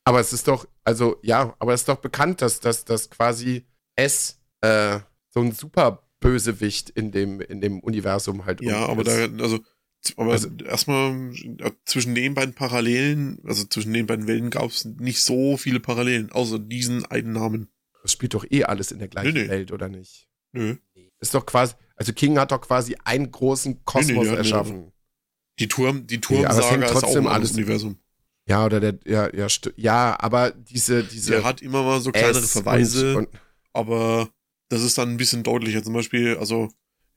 [SPEAKER 2] Aber es ist doch, also ja, aber es ist doch bekannt, dass, dass, dass quasi es äh, so ein super Bösewicht in dem, in dem Universum halt
[SPEAKER 1] ja, aber
[SPEAKER 2] ist.
[SPEAKER 1] da, also, aber
[SPEAKER 2] Also-
[SPEAKER 1] erstmal äh, zwischen den beiden Parallelen, also zwischen den beiden Welten gab es nicht so viele Parallelen, außer diesen einen Namen.
[SPEAKER 2] Das spielt doch eh alles in der gleichen
[SPEAKER 1] Nee, nee.
[SPEAKER 2] Welt, oder nicht?
[SPEAKER 1] Nö.
[SPEAKER 2] Ist doch quasi, also King hat doch quasi einen großen Kosmos erschaffen.
[SPEAKER 1] Die Turm, die
[SPEAKER 2] Nee,
[SPEAKER 1] Turmsaga
[SPEAKER 2] hängt
[SPEAKER 1] ist auch
[SPEAKER 2] alles-
[SPEAKER 1] Universum.
[SPEAKER 2] Ja, oder der, ja, ja, ja, aber diese, diese.
[SPEAKER 1] Der hat immer mal so kleinere
[SPEAKER 2] S
[SPEAKER 1] Verweise,
[SPEAKER 2] Und, und,
[SPEAKER 1] aber das ist dann ein bisschen deutlicher. Zum Beispiel, also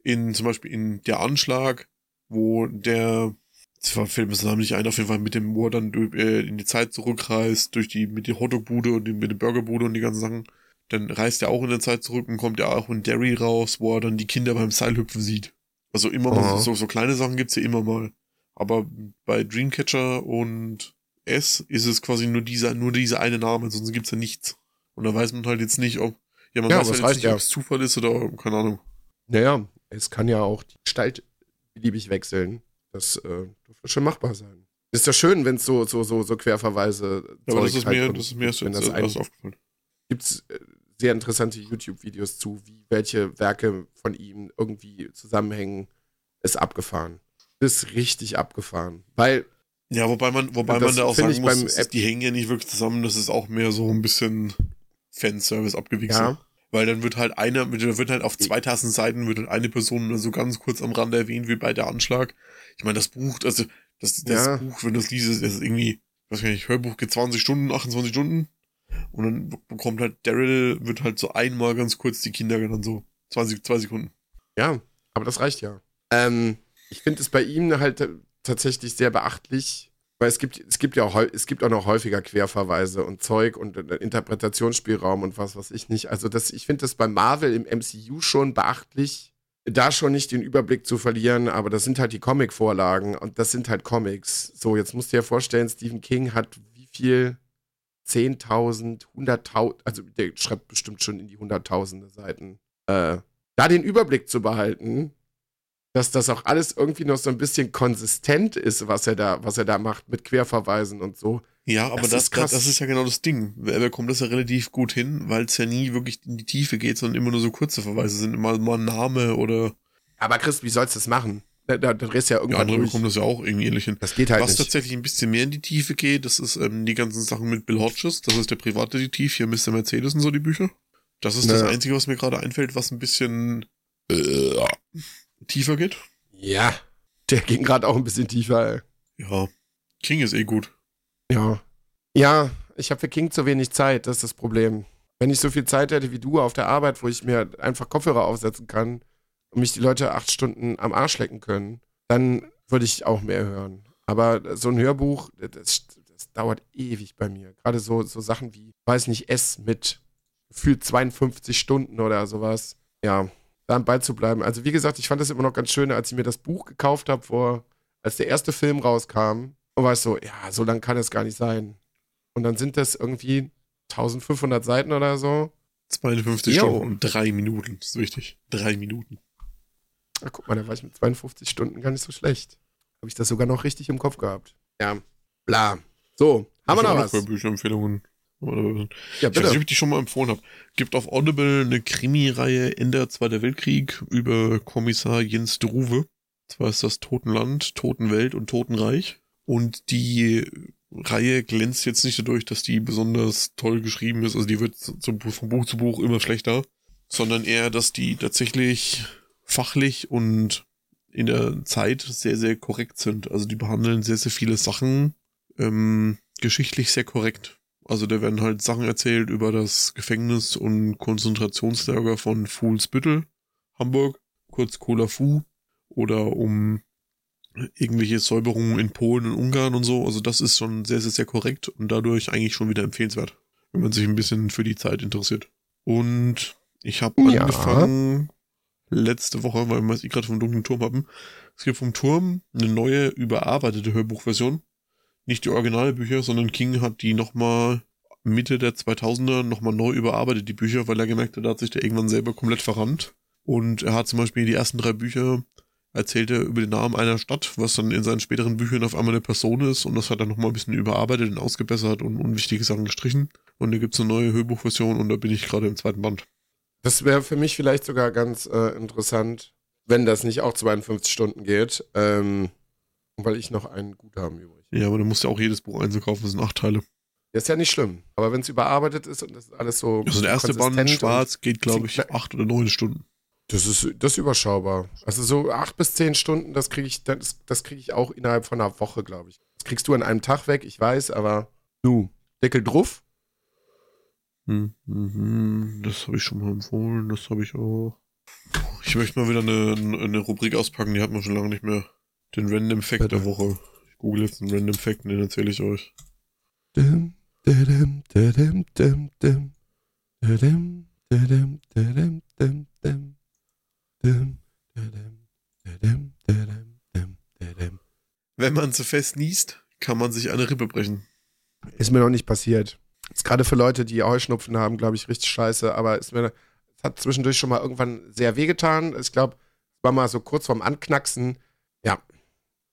[SPEAKER 1] in zum Beispiel in der Anschlag wo der, zwar fällt mir das Name nicht ein, auf jeden Fall mit dem Moor dann äh, in die Zeit zurückreist, durch die, mit der Hotdog-Bude und die, mit der Burgerbude und die ganzen Sachen. Dann reist er auch in der Zeit zurück und kommt ja auch in Derry raus, wo er dann die Kinder beim Seilhüpfen sieht. Also immer mal, so, so kleine Sachen gibt's ja immer mal. Aber bei Dreamcatcher und S ist es quasi nur dieser, nur dieser eine Name, sonst gibt's ja nichts. Und da weiß man halt jetzt nicht, ob, ja, man
[SPEAKER 2] Ja,
[SPEAKER 1] weiß halt
[SPEAKER 2] heißt
[SPEAKER 1] nicht,
[SPEAKER 2] ja?
[SPEAKER 1] ob es Zufall ist oder, keine Ahnung.
[SPEAKER 2] Naja, es kann ja auch die Gestalt beliebig wechseln. Das äh, dürfte schon machbar sein. Ist ja schön, wenn es so, so, so, so Querverweise
[SPEAKER 1] Ja, aber das ist
[SPEAKER 2] halt
[SPEAKER 1] mir,
[SPEAKER 2] von-
[SPEAKER 1] das ist mir jetzt
[SPEAKER 2] das ein,
[SPEAKER 1] aufgefallen.
[SPEAKER 2] gibt's äh, sehr interessante YouTube-Videos zu, wie welche Werke von ihm irgendwie zusammenhängen. Ist abgefahren. Ist richtig abgefahren. Weil,
[SPEAKER 1] Ja, wobei man, wobei man da auch sagen muss, ist, die hängen ja nicht wirklich zusammen, das ist auch mehr so ein bisschen Fanservice abgewichst.
[SPEAKER 2] ja,
[SPEAKER 1] Weil dann wird halt einer, wird halt auf 2000 Seiten wird halt eine Person nur so ganz kurz am Rande erwähnt, wie bei der Anschlag. Ich meine, das Buch, also, das, das
[SPEAKER 2] Ja.
[SPEAKER 1] Buch, wenn du es liest, ist ist irgendwie, weiß gar nicht, Hörbuch geht 20 Stunden, 28 Stunden. Und dann bekommt halt Daryl, wird halt so einmal ganz kurz die Kinder genannt, so 20, zwei Sekunden.
[SPEAKER 2] ja, aber das reicht ja. Ähm, ich finde es bei ihm halt tatsächlich sehr beachtlich, weil es gibt, es gibt ja auch, es gibt auch noch häufiger Querverweise und Zeug und äh, Interpretationsspielraum und was weiß ich nicht. Also das, ich finde das bei Marvel im MCU schon beachtlich, da schon nicht den Überblick zu verlieren, aber das sind halt die Comic-Vorlagen und das sind halt Comics. So, jetzt musst du dir vorstellen, Stephen King hat wie viel? 10.000, 100.000, also der schreibt bestimmt schon in die Hunderttausende Seiten. Äh, da den Überblick zu behalten, dass das auch alles irgendwie noch so ein bisschen konsistent ist, was er da, was er da macht mit Querverweisen und so.
[SPEAKER 1] Ja, aber
[SPEAKER 2] Das
[SPEAKER 1] das,
[SPEAKER 2] ist krass.
[SPEAKER 1] das, das ist ja genau das Ding. Er bekommt das ja relativ gut hin, weil es ja nie wirklich in die Tiefe geht, sondern immer nur so kurze Verweise sind, immer mal ein Name oder
[SPEAKER 2] Aber Chris, wie sollst du das machen? Da, da, da drehst du ja
[SPEAKER 1] ja,
[SPEAKER 2] irgendwann
[SPEAKER 1] andere
[SPEAKER 2] durch.
[SPEAKER 1] bekommen das ja auch irgendwie ähnlich hin.
[SPEAKER 2] Das geht halt
[SPEAKER 1] Was
[SPEAKER 2] nicht.
[SPEAKER 1] tatsächlich ein bisschen mehr in die Tiefe geht, das ist ähm, die ganzen Sachen mit Bill Hodges. Das ist der Privatdetektiv, hier Mr. Mercedes und so die Bücher. Das ist das
[SPEAKER 2] Naja.
[SPEAKER 1] Einzige, was mir gerade einfällt, was ein bisschen äh, tiefer geht.
[SPEAKER 2] Ja, der ging gerade auch ein bisschen tiefer. Ey.
[SPEAKER 1] Ja, King ist eh gut.
[SPEAKER 2] Ja. Ja, ich habe für King zu wenig Zeit, das ist das Problem. Wenn ich so viel Zeit hätte wie du auf der Arbeit, wo ich mir einfach Kopfhörer aufsetzen kann und mich die Leute acht Stunden am Arsch lecken können, dann würde ich auch mehr hören. Aber so ein Hörbuch, das, das dauert ewig bei mir. Gerade so, so Sachen wie, weiß nicht, S mit gefühlt 52 Stunden oder sowas. Ja, da am Ball zu bleiben. Also wie gesagt, ich fand das immer noch ganz schön, als ich mir das Buch gekauft habe, vor, als der erste Film rauskam. Und war ich so, ja, so lang kann es gar nicht sein. Und dann sind das irgendwie 1500 Seiten oder so.
[SPEAKER 1] 52
[SPEAKER 2] Jo.
[SPEAKER 1] Stunden und drei Minuten. Das ist wichtig. Drei Minuten.
[SPEAKER 2] Ach, guck mal, da war ich mit 52 Stunden gar nicht so schlecht. Habe ich das sogar noch richtig im Kopf gehabt. Ja, bla. So, haben wir noch was?
[SPEAKER 1] auch
[SPEAKER 2] Ja,
[SPEAKER 1] Ich weiß nicht,
[SPEAKER 2] bitte.
[SPEAKER 1] ob ich die schon mal empfohlen habe. Gibt auf Audible eine Krimi-Reihe Ende Zweiter Weltkrieg über Kommissar Jens Druwe. Zwar ist das Totenland, Totenwelt und Totenreich. Und die Reihe glänzt jetzt nicht dadurch, dass die besonders toll geschrieben ist. Also die wird so von Buch zu Buch immer schlechter. Sondern eher, dass die tatsächlich fachlich und in der Zeit sehr, sehr korrekt sind. Also die behandeln sehr, sehr viele Sachen ähm, geschichtlich sehr korrekt. Also da werden halt Sachen erzählt über das Gefängnis und Konzentrationslager von Fuhlsbüttel, Hamburg, kurz Cola Fu, oder um irgendwelche Säuberungen in Polen und Ungarn und so. Also das ist schon sehr, sehr, sehr korrekt und dadurch eigentlich schon wieder empfehlenswert, wenn man sich ein bisschen für die Zeit interessiert. Und ich habe
[SPEAKER 2] Ja.
[SPEAKER 1] angefangen letzte Woche, weil wir es gerade vom dunklen Turm haben. Es gibt vom Turm eine neue, überarbeitete Hörbuchversion. Nicht die Originalbücher, sondern King hat die nochmal Mitte der 2000er nochmal neu überarbeitet, die Bücher, weil er gemerkt hat, da hat sich der irgendwann selber komplett verrannt. Und er hat zum Beispiel die ersten drei Bücher erzählt er über den Namen einer Stadt, was dann in seinen späteren Büchern auf einmal eine Person ist und das hat er nochmal ein bisschen überarbeitet und ausgebessert und unwichtige Sachen gestrichen. Und da gibt's eine neue Hörbuchversion und da bin ich gerade im zweiten Band.
[SPEAKER 2] Das wäre für mich vielleicht sogar ganz äh, interessant, wenn das nicht auch 52 Stunden geht, ähm, weil ich noch einen Guthaben übrig.
[SPEAKER 1] Ja, aber du musst ja auch jedes Buch einzeln kaufen, das sind acht Teile.
[SPEAKER 2] Das ist ja nicht schlimm. Aber wenn es überarbeitet ist und das ist alles so.
[SPEAKER 1] Also der erste Band, schwarz, geht glaube ich acht oder neun Stunden.
[SPEAKER 2] und- Das ist, das ist überschaubar. Also so acht bis zehn Stunden, das kriege ich, das, das kriege ich auch innerhalb von einer Woche, glaube ich. Das kriegst du an einem Tag weg, ich weiß, aber nu, Deckel drauf.
[SPEAKER 1] Hm, mhm, das habe ich schon mal empfohlen, das habe ich auch. Ich möchte mal wieder eine, eine Rubrik auspacken, die hat man schon lange nicht mehr. Den Random Fact
[SPEAKER 2] Bitte.
[SPEAKER 1] der Woche. Ich google jetzt einen Random Fact und den erzähle ich euch.
[SPEAKER 2] Dim, dim, dim. Dim, dim. Dim, dim.
[SPEAKER 1] Wenn man zu fest niest, kann man sich eine Rippe brechen.
[SPEAKER 2] Ist mir noch nicht passiert. Ist gerade für Leute, die Heuschnupfen haben, glaube ich, richtig scheiße, aber ist mir, es hat zwischendurch schon mal irgendwann sehr wehgetan. Ich glaube, es war mal so kurz vorm Anknacksen.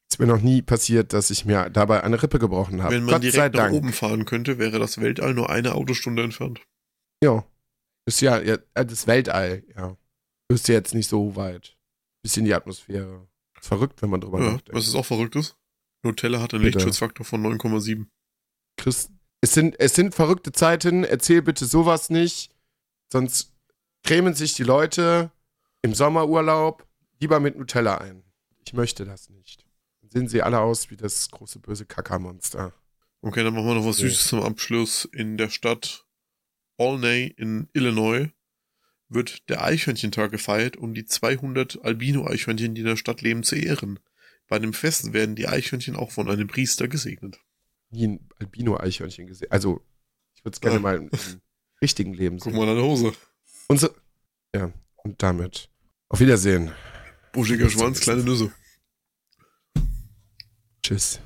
[SPEAKER 2] Ja. Ist mir noch nie passiert, dass ich mir dabei eine Rippe gebrochen habe.
[SPEAKER 1] Wenn man
[SPEAKER 2] Gott
[SPEAKER 1] direkt nach oben fahren könnte, wäre das Weltall nur eine Autostunde entfernt.
[SPEAKER 2] Ja. Ist ja, ja äh, das Weltall, ja. Ist ja jetzt nicht so weit. Bis in die Atmosphäre. Ist verrückt, wenn man drüber
[SPEAKER 1] Ja,
[SPEAKER 2] nachdenkt.
[SPEAKER 1] was ist auch verrückt ist? Nutella hat einen
[SPEAKER 2] Bitte.
[SPEAKER 1] Lichtschutzfaktor von 9,7.
[SPEAKER 2] Chris, es sind, es sind verrückte Zeiten, erzähl bitte sowas nicht, sonst cremen sich die Leute im Sommerurlaub lieber mit Nutella ein. Ich möchte das nicht. Dann sehen sie alle aus wie das große böse Kackermonster.
[SPEAKER 1] Okay, dann machen wir noch was
[SPEAKER 2] Okay.
[SPEAKER 1] Süßes zum Abschluss. In der Stadt Olney in Illinois wird der Eichhörnchentag gefeiert, um die 200 Albino-Eichhörnchen, die in der Stadt leben, zu ehren. Bei dem Fest werden die Eichhörnchen auch von einem Priester gesegnet.
[SPEAKER 2] Nie ein Albino-Eichhörnchen gesehen. Also, ich würde es gerne
[SPEAKER 1] Ah.
[SPEAKER 2] mal im, im richtigen Leben
[SPEAKER 1] Guck
[SPEAKER 2] sehen.
[SPEAKER 1] mal an deine Hose.
[SPEAKER 2] Und so, ja, und damit. Auf Wiedersehen.
[SPEAKER 1] Buschiger Schwanz, kleine Nüsse.
[SPEAKER 2] Tschüss.